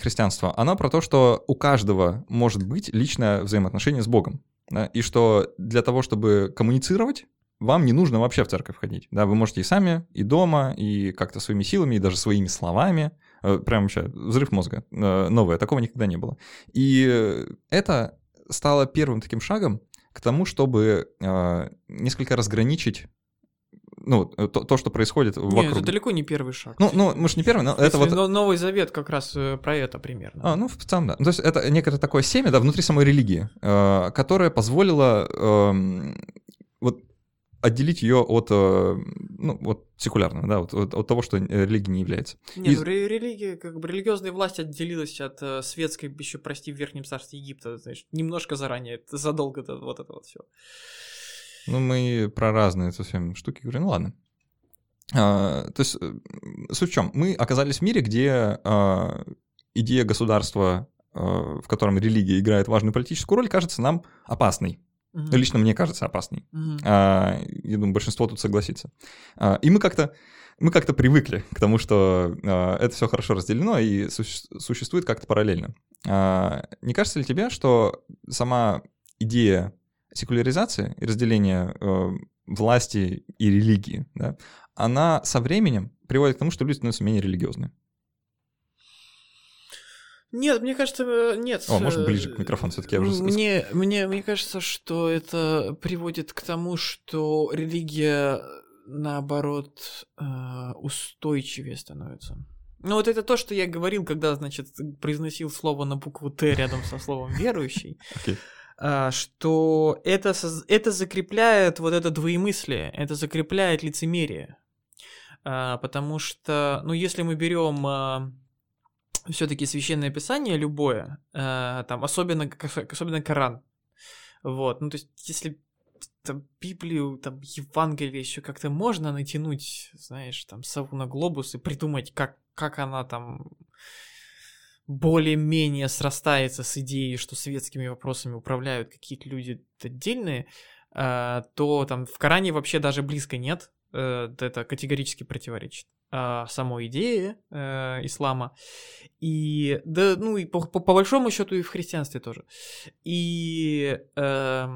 христианства, оно про то, что у каждого может быть личное взаимоотношение с Богом. Да, и что для того, чтобы коммуницировать, вам не нужно вообще в церковь ходить. Да, вы можете и сами, и дома, и как-то своими силами, и даже своими словами. Э, прям вообще взрыв мозга э, новое, такого никогда не было. И это стало первым таким шагом к тому, чтобы э, несколько разграничить ну, то, то, что происходит Нет, вокруг. это далеко не первый шаг. Ну, ну мы же не первый, но это вот... Новый Завет как раз про это примерно. А, ну, в целом, да. Ну, то есть это некое такое семя, да, внутри самой религии, э, которое позволило э, вот отделить ее от, э, ну, вот секулярного, да, вот, от, от того, что религией не является. Нет, И... ну, религия, как бы религиозная власть отделилась от э, светской, еще, прости, в Верхнем Царстве Египта, знаешь, немножко заранее, задолго до вот это вот все. Ну, мы про разные совсем штуки говорим, ну ладно. А, то есть, э, суть в чем? Мы оказались в мире, где а, идея государства, а, в котором религия играет важную политическую роль, кажется нам опасной. Угу. Лично мне кажется опасной. Угу. А, я думаю, большинство тут согласится. А, и мы как-то мы как-то привыкли к тому, что а, это все хорошо разделено и су- существует как-то параллельно. А, не кажется ли тебе, что сама идея секуляризации и разделения а, власти и религии, да, она со временем приводит к тому, что люди становятся менее религиозны? Нет, мне кажется, э, нет. О, может, ближе к микрофону все-таки я уже... Мне, мне, мне кажется, что это приводит к тому, что религия, наоборот, э, устойчивее становится. Ну, вот это то, что я говорил, когда, значит, произносил слово на букву Т рядом со словом верующий. [LAUGHS] Okay. А, что это, это закрепляет вот это двоемыслие, это закрепляет лицемерие. А, потому что, ну, если мы берем а, все-таки священное писание любое, э, там особенно особенно Коран, вот, ну то есть если там Библию, там Евангелие еще как-то можно натянуть, знаешь, там сову на глобус и придумать, как как она там более-менее срастается с идеей, что светскими вопросами управляют какие-то люди отдельные, э, то там в Коране вообще даже близко нет это категорически противоречит э, самой идее э, ислама. И, да, ну, и по, по, по большому счету и в христианстве тоже. И э,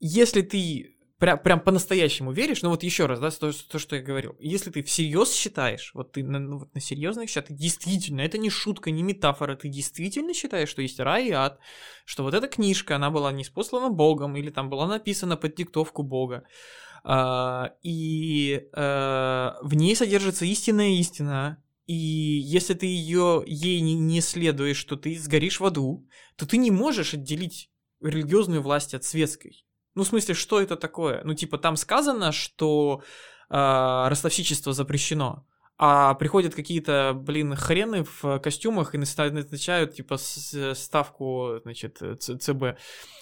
если ты прям, прям по-настоящему веришь, ну вот еще раз, да, то, то, что я говорил, если ты всерьез считаешь, вот ты на, ну, вот на серьезных счетах, действительно, это не шутка, не метафора, ты действительно считаешь, что есть рай и ад, что вот эта книжка, она была не спослана Богом, или там была написана под диктовку Бога, а, и а, в ней содержится истинная истина, и если ты ее ей не следуешь, что ты сгоришь в аду, то ты не можешь отделить религиозную власть от светской. Ну, в смысле, что это такое? Ну, типа, там сказано, что э, ростовщичество запрещено, а приходят какие-то, блин, хрены в костюмах и назначают, типа, ставку, значит, ЦБ.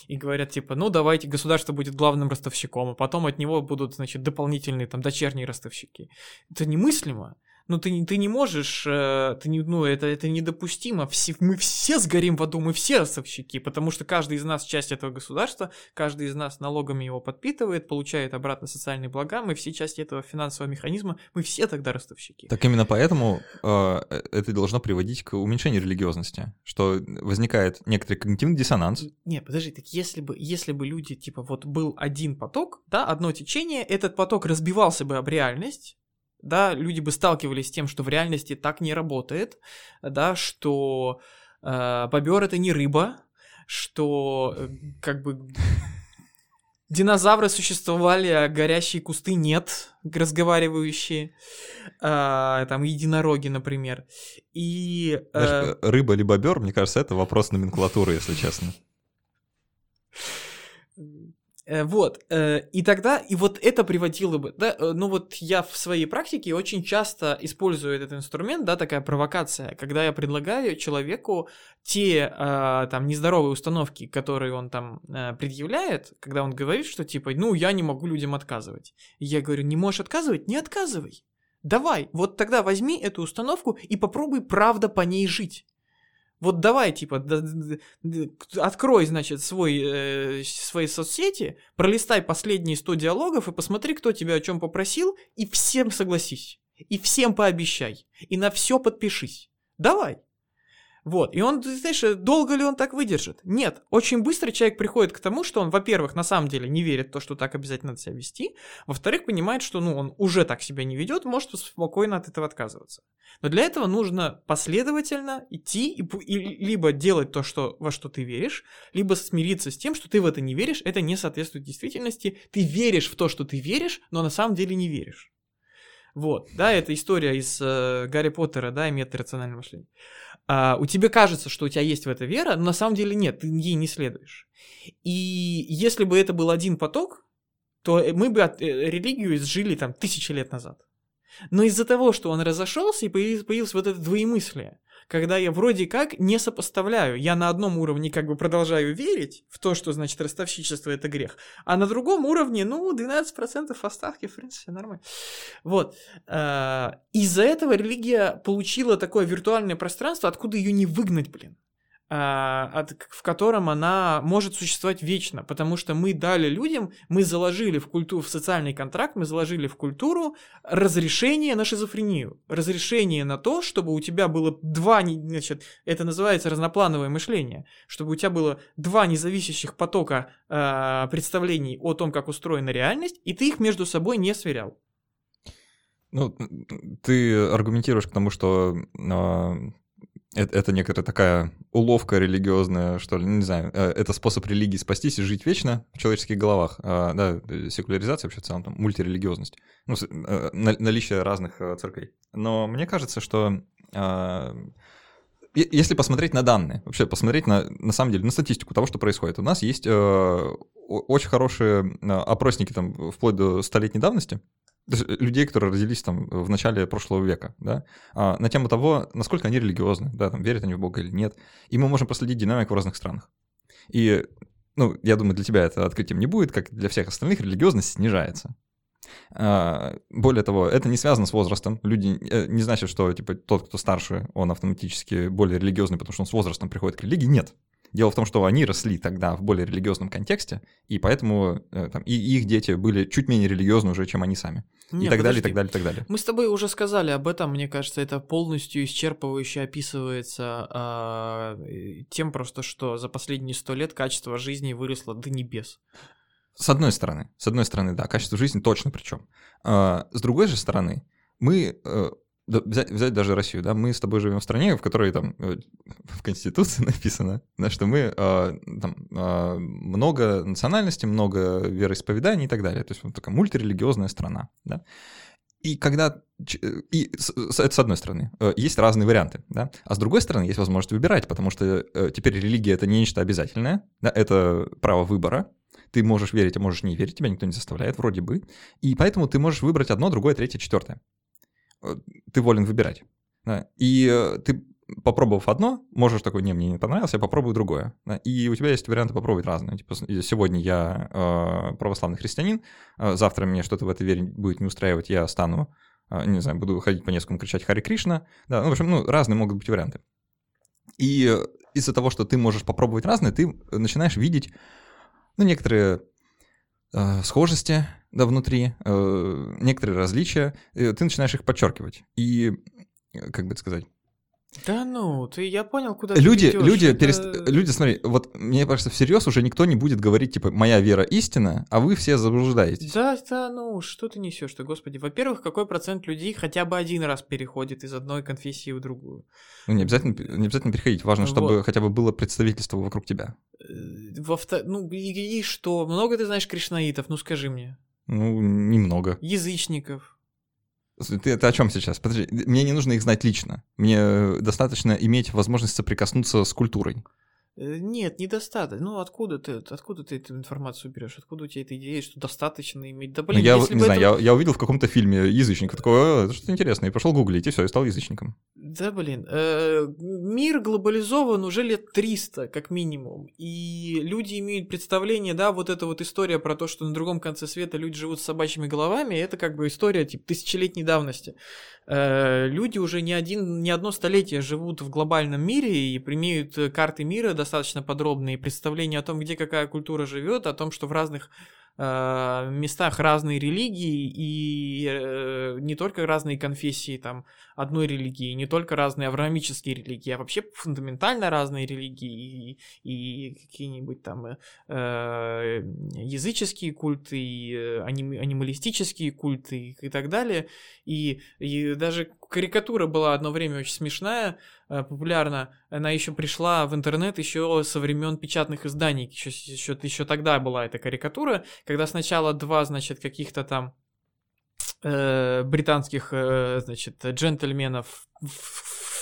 И говорят, типа, ну, давайте, государство будет главным ростовщиком, а потом от него будут, значит, дополнительные, там, дочерние ростовщики. Это немыслимо ну ты, ты не можешь, э, ты не, ну это, это недопустимо, все, мы все сгорим в аду, мы все ростовщики, потому что каждый из нас часть этого государства, каждый из нас налогами его подпитывает, получает обратно социальные блага, мы все части этого финансового механизма, мы все тогда ростовщики. Так именно поэтому э, это должно приводить к уменьшению религиозности, что возникает некоторый когнитивный диссонанс. Не, подожди, так если бы, если бы люди, типа, вот был один поток, да, одно течение, этот поток разбивался бы об реальность, да, люди бы сталкивались с тем, что в реальности так не работает, да, что э, бобер это не рыба, что э, как бы [LAUGHS] динозавры существовали, а горящие кусты нет, разговаривающие, э, там единороги, например. И э... Знаешь, рыба или бобер, мне кажется, это вопрос номенклатуры, если честно. [LAUGHS] Э, вот, э, и тогда, и вот это приводило бы, да, э, ну вот я в своей практике очень часто использую этот инструмент, да, такая провокация, когда я предлагаю человеку те, там, нездоровые установки, которые он там предъявляет, когда он говорит, что типа, ну, я не могу людям отказывать. Я говорю, не можешь отказывать? Не отказывай. Давай, вот тогда возьми эту установку и попробуй правда по ней жить. Вот давай, типа, открой, значит, свой, э, свои соцсети, пролистай последние 100 диалогов и посмотри, кто тебя о чем попросил, и всем согласись. И всем пообещай. И на все подпишись. Давай. Вот, и он, знаешь, долго ли он так выдержит? Нет, очень быстро человек приходит к тому, что он, во-первых, на самом деле не верит в то, что так обязательно надо себя вести, во-вторых, понимает, что, ну, он уже так себя не ведет, может спокойно от этого отказываться. Но для этого нужно последовательно идти и, и либо делать то, что, во что ты веришь, либо смириться с тем, что ты в это не веришь, это не соответствует действительности, ты веришь в то, что ты веришь, но на самом деле не веришь. Вот, да, это история из э, Гарри Поттера, да, и метод рационального мышления. А, у тебя кажется, что у тебя есть в это вера, но на самом деле нет, ты ей не следуешь. И если бы это был один поток, то мы бы от, э, религию изжили там тысячи лет назад. Но из-за того, что он разошелся и появилось, появилось вот это двоемыслие, когда я вроде как не сопоставляю. Я на одном уровне как бы продолжаю верить в то, что, значит, ростовщичество — это грех, а на другом уровне, ну, 12% оставки, в принципе, нормально. Вот. А, из-за этого религия получила такое виртуальное пространство, откуда ее не выгнать, блин. А, в котором она может существовать вечно, потому что мы дали людям, мы заложили в культуру, в социальный контракт, мы заложили в культуру разрешение на шизофрению, разрешение на то, чтобы у тебя было два, значит, это называется разноплановое мышление, чтобы у тебя было два независящих потока э, представлений о том, как устроена реальность, и ты их между собой не сверял. Ну, ты аргументируешь к тому, что э, это, это некоторая такая уловка религиозная, что ли, не знаю, э, это способ религии спастись и жить вечно в человеческих головах, а, да, э, секуляризация вообще в целом, там, мультирелигиозность, ну, э, наличие разных церквей. Но мне кажется, что а, если посмотреть на данные, вообще посмотреть на, на самом деле, на статистику того, что происходит, у нас есть очень хорошие опросники там вплоть до столетней давности, людей, которые родились там в начале прошлого века, да, а, на тему того, насколько они религиозны, да, там, верят они в Бога или нет. И мы можем проследить динамику в разных странах. И, ну, я думаю, для тебя это открытием не будет, как для всех остальных, религиозность снижается. А, более того, это не связано с возрастом. Люди э, не значит, что типа тот, кто старше, он автоматически более религиозный, потому что он с возрастом приходит к религии. Нет. Дело в том, что они росли тогда в более религиозном контексте, и поэтому э, там, и их дети были чуть менее религиозны уже, чем они сами. Не, и так далее, и подожди. так далее, и так далее. Мы с тобой уже сказали об этом, мне кажется, это полностью исчерпывающе описывается а, тем просто, что за последние сто лет качество жизни выросло до небес. С одной стороны, с одной стороны, да, качество жизни точно причем. А, с другой же стороны, мы э, да, взять, взять даже Россию, да, мы с тобой живем в стране, в которой там э, в Конституции [LAUGHS] написано, да, что мы э, там э, много национальностей, много вероисповеданий и так далее. То есть вот такая мультирелигиозная страна, да. И когда э, и это с одной стороны Э, есть разные варианты, да, а с другой стороны есть возможность выбирать, потому что теперь религия это не нечто обязательное, да, это право выбора. Ты можешь верить, а можешь не верить, тебя никто не заставляет, вроде бы. И поэтому ты можешь выбрать одно, другое, третье, четвертое. Э, Ты волен выбирать. да. И э, ты, попробовав одно, можешь такой, не, мне не понравилось, я попробую другое. да. И у тебя есть варианты попробовать разные. Типа, сегодня я э, православный христианин, э, завтра мне что-то в этой вере будет не устраивать, я стану, э, не знаю, буду ходить по нескольким кричать Хари Кришна. Да, ну, в общем, ну, разные могут быть варианты. И э, из-за того, что ты можешь попробовать разные, ты начинаешь видеть, ну, некоторые э, схожести, да, внутри, э, некоторые различия, э, ты начинаешь их подчеркивать. И, э, как бы это сказать, Да ну, ты, я понял, куда ты люди, ведёшь. люди, Это- перест- люди, смотри, вот мне кажется, всерьез уже никто не будет говорить, типа, моя вера истина, а вы все заблуждаетесь. Да, да, ну, что ты несешь-то, господи. Во-первых, какой процент людей хотя бы один раз переходит из одной конфессии в другую? Ну, не обязательно, не обязательно переходить, важно, чтобы Вот. хотя бы было представительство вокруг тебя. Э, Во вто- Ну, и, и что? Много ты знаешь кришнаитов? Ну, скажи мне. Ну, немного. Язычников. Ты это о чем сейчас? Подожди, мне не нужно их знать лично. Мне достаточно иметь возможность соприкоснуться с культурой. Э, Нет, недостаточно. Ну, откуда ты, откуда ты эту информацию берешь? Откуда у тебя эта идея, что достаточно иметь? Да, Ну, блин, я если не знаю, это- я, я увидел в каком-то фильме язычника, такой, «О, это что-то интересное, и пошел гуглить, и все, и стал язычником. Да, блин. э, мир глобализован уже лет 300, как минимум. И люди имеют представление, да, вот эта вот история про то, что на другом конце света люди живут с собачьими головами, это как бы история, типа, тысячелетней давности. Э, люди уже не, один, не одно столетие живут в глобальном мире и имеют э, карты мира достаточно подробные, представление о том, где какая культура живет, о том, что в разных э, местах разные религии и э, не только разные конфессии там одной религии, не только разные авраамические религии, а вообще фундаментально разные религии и, и какие-нибудь там э, э, языческие культы, и э, аним- анималистические культы и, так далее. И, и даже карикатура была одно время очень смешная, э, популярна. Она еще пришла в интернет еще со времен печатных изданий. Еще, еще, еще тогда была эта карикатура, когда сначала два, значит, каких-то там э, британских, э, значит, джентльменов в, в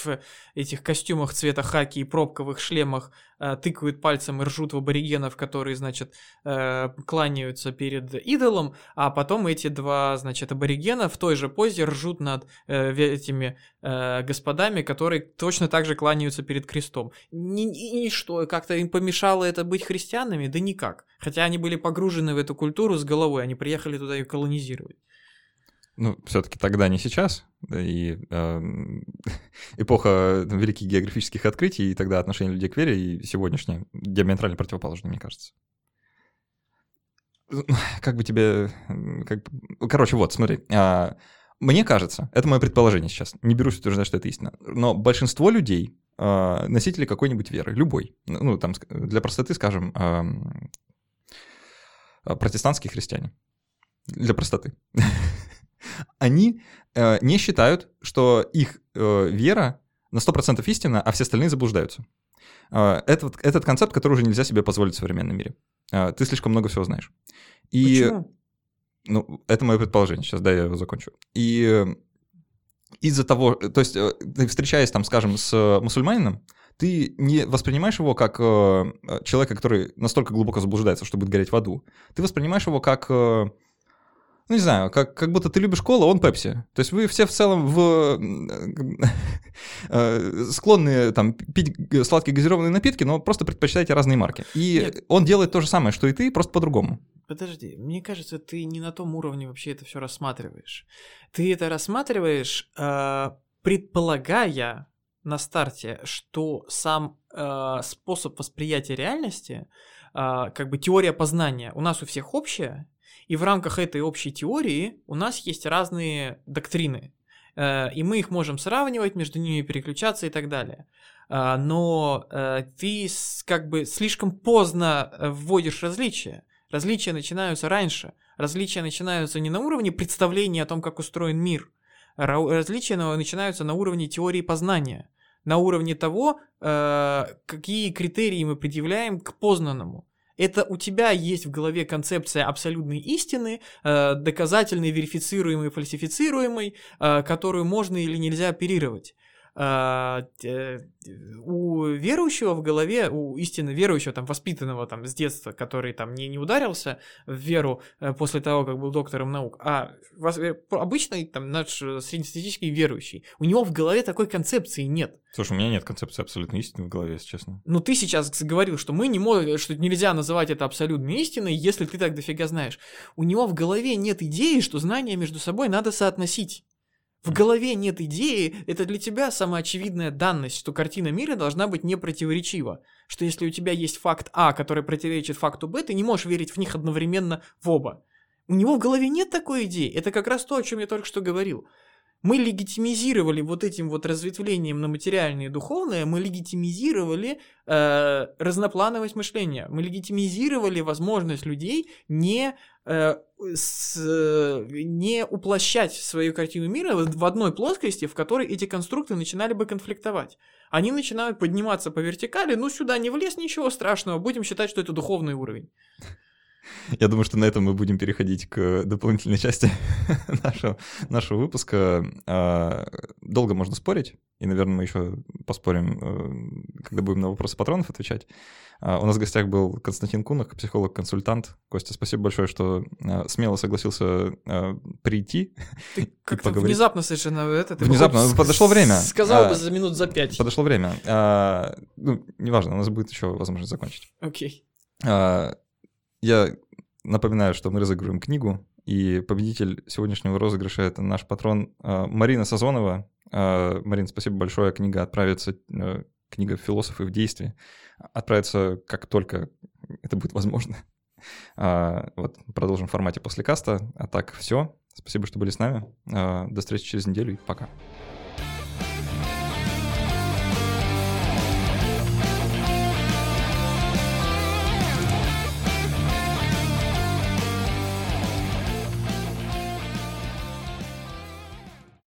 этих костюмах цвета хаки и пробковых шлемах э, тыкают пальцем и ржут в аборигенов, которые, значит, э, кланяются перед идолом, а потом эти два, значит, аборигена в той же позе ржут над э, этими господами, которые точно так же кланяются перед крестом. Ни, и, и что, как-то им помешало это быть христианами? Да никак. Хотя они были погружены в эту культуру с головой, они приехали туда ее колонизировать. Ну, все-таки тогда не сейчас, и эм, [LAUGHS] эпоха великих географических открытий, и тогда отношение людей к вере, и сегодняшнее диаметрально противоположно, мне кажется. [LAUGHS] Как бы тебе... Как... Короче, вот, смотри. а, Мне кажется, это мое предположение сейчас, не берусь утверждать, что это истина, но большинство людей а, носители какой-нибудь веры, любой. Ну, там, для простоты, скажем, а, протестантские христиане. Для простоты. [LAUGHS] Они э, не считают, что их э, вера на 100% истина, а все остальные заблуждаются. Э, это вот этот концепт, который уже нельзя себе позволить в современном мире. Э, ты слишком много всего знаешь. И, Почему? ну, это мое предположение. Сейчас, да, я его закончу. И э, из-за того, то есть э, ты встречаясь там, скажем, с э, мусульманином, ты не воспринимаешь его как э, человека, который настолько глубоко заблуждается, что будет гореть в аду. Ты воспринимаешь его как, э, ну не знаю, как, как будто ты любишь колу, а он пепси. То есть вы все в целом в, э, склонны там пить сладкие газированные напитки, но просто предпочитаете разные марки. И Нет. он делает то же самое, что и ты, просто по-другому. Подожди, мне кажется, ты не на том уровне вообще это все рассматриваешь. Ты это рассматриваешь, э, предполагая на старте, что сам э, способ восприятия реальности, э, как бы теория познания у нас у всех общая, и в рамках этой общей теории у нас есть разные доктрины, э, и мы их можем сравнивать, между ними переключаться и так далее. Э, но э, ты как бы слишком поздно вводишь различия. Различия начинаются раньше. Различия начинаются не на уровне представления о том, как устроен мир. Различия начинаются на уровне теории познания. На уровне того, какие критерии мы предъявляем к познанному. Это у тебя есть в голове концепция абсолютной истины, э, доказательной, верифицируемой, фальсифицируемой, э, которую можно или нельзя оперировать. А, у верующего в голове, у истинно верующего, там, воспитанного там с детства, который там не, не ударился в веру э, после того, как был доктором наук, а э, обычный там наш э, среднестатистический верующий, у него в голове такой концепции нет. Слушай, у меня нет концепции абсолютной истины в голове, если честно. Ну, ты сейчас говорил, что мы не можем, что нельзя называть это абсолютной истиной, если ты так дофига знаешь. У него в голове нет идеи, что знания между собой надо соотносить. В голове нет идеи, это для тебя самая очевидная данность, что картина мира должна быть непротиворечива. Что если у тебя есть факт А, который противоречит факту Б, ты не можешь верить в них одновременно в оба. У него в голове нет такой идеи. Это как раз то, о чем я только что говорил мы легитимизировали вот этим вот разветвлением на материальное и духовное, мы легитимизировали э, разноплановость мышления, мы легитимизировали возможность людей не, с, не уплощать свою картину мира в одной плоскости, в которой эти конструкты начинали бы конфликтовать. Они начинают подниматься по вертикали, ну сюда не влез, ничего страшного, будем считать, что это духовный уровень. Я думаю, что на этом мы будем переходить к дополнительной части [LAUGHS] нашего, нашего выпуска. А, долго можно спорить, и, наверное, мы еще поспорим, э, когда будем на вопросы патронов отвечать. А, у нас в гостях был Константин Кунах, психолог-консультант. Костя, спасибо большое, что а, смело согласился прийти Ты [LAUGHS] как-то внезапно совершенно это... Внезапно, подошло время. Сказал бы за минут за пять. Подошло время. Ну, неважно, у нас будет еще возможность закончить. Окей. Я напоминаю, что мы разыгрываем книгу, и победитель сегодняшнего розыгрыша — это наш патрон а, Марина Сазонова. А, Марин, спасибо большое. Книга отправится, э, книга «Философы в действии» отправится как только это будет возможно. [LAUGHS] А, вот, продолжим в формате после каста. А так, все. Спасибо, что были с нами. До встречи через неделю и пока.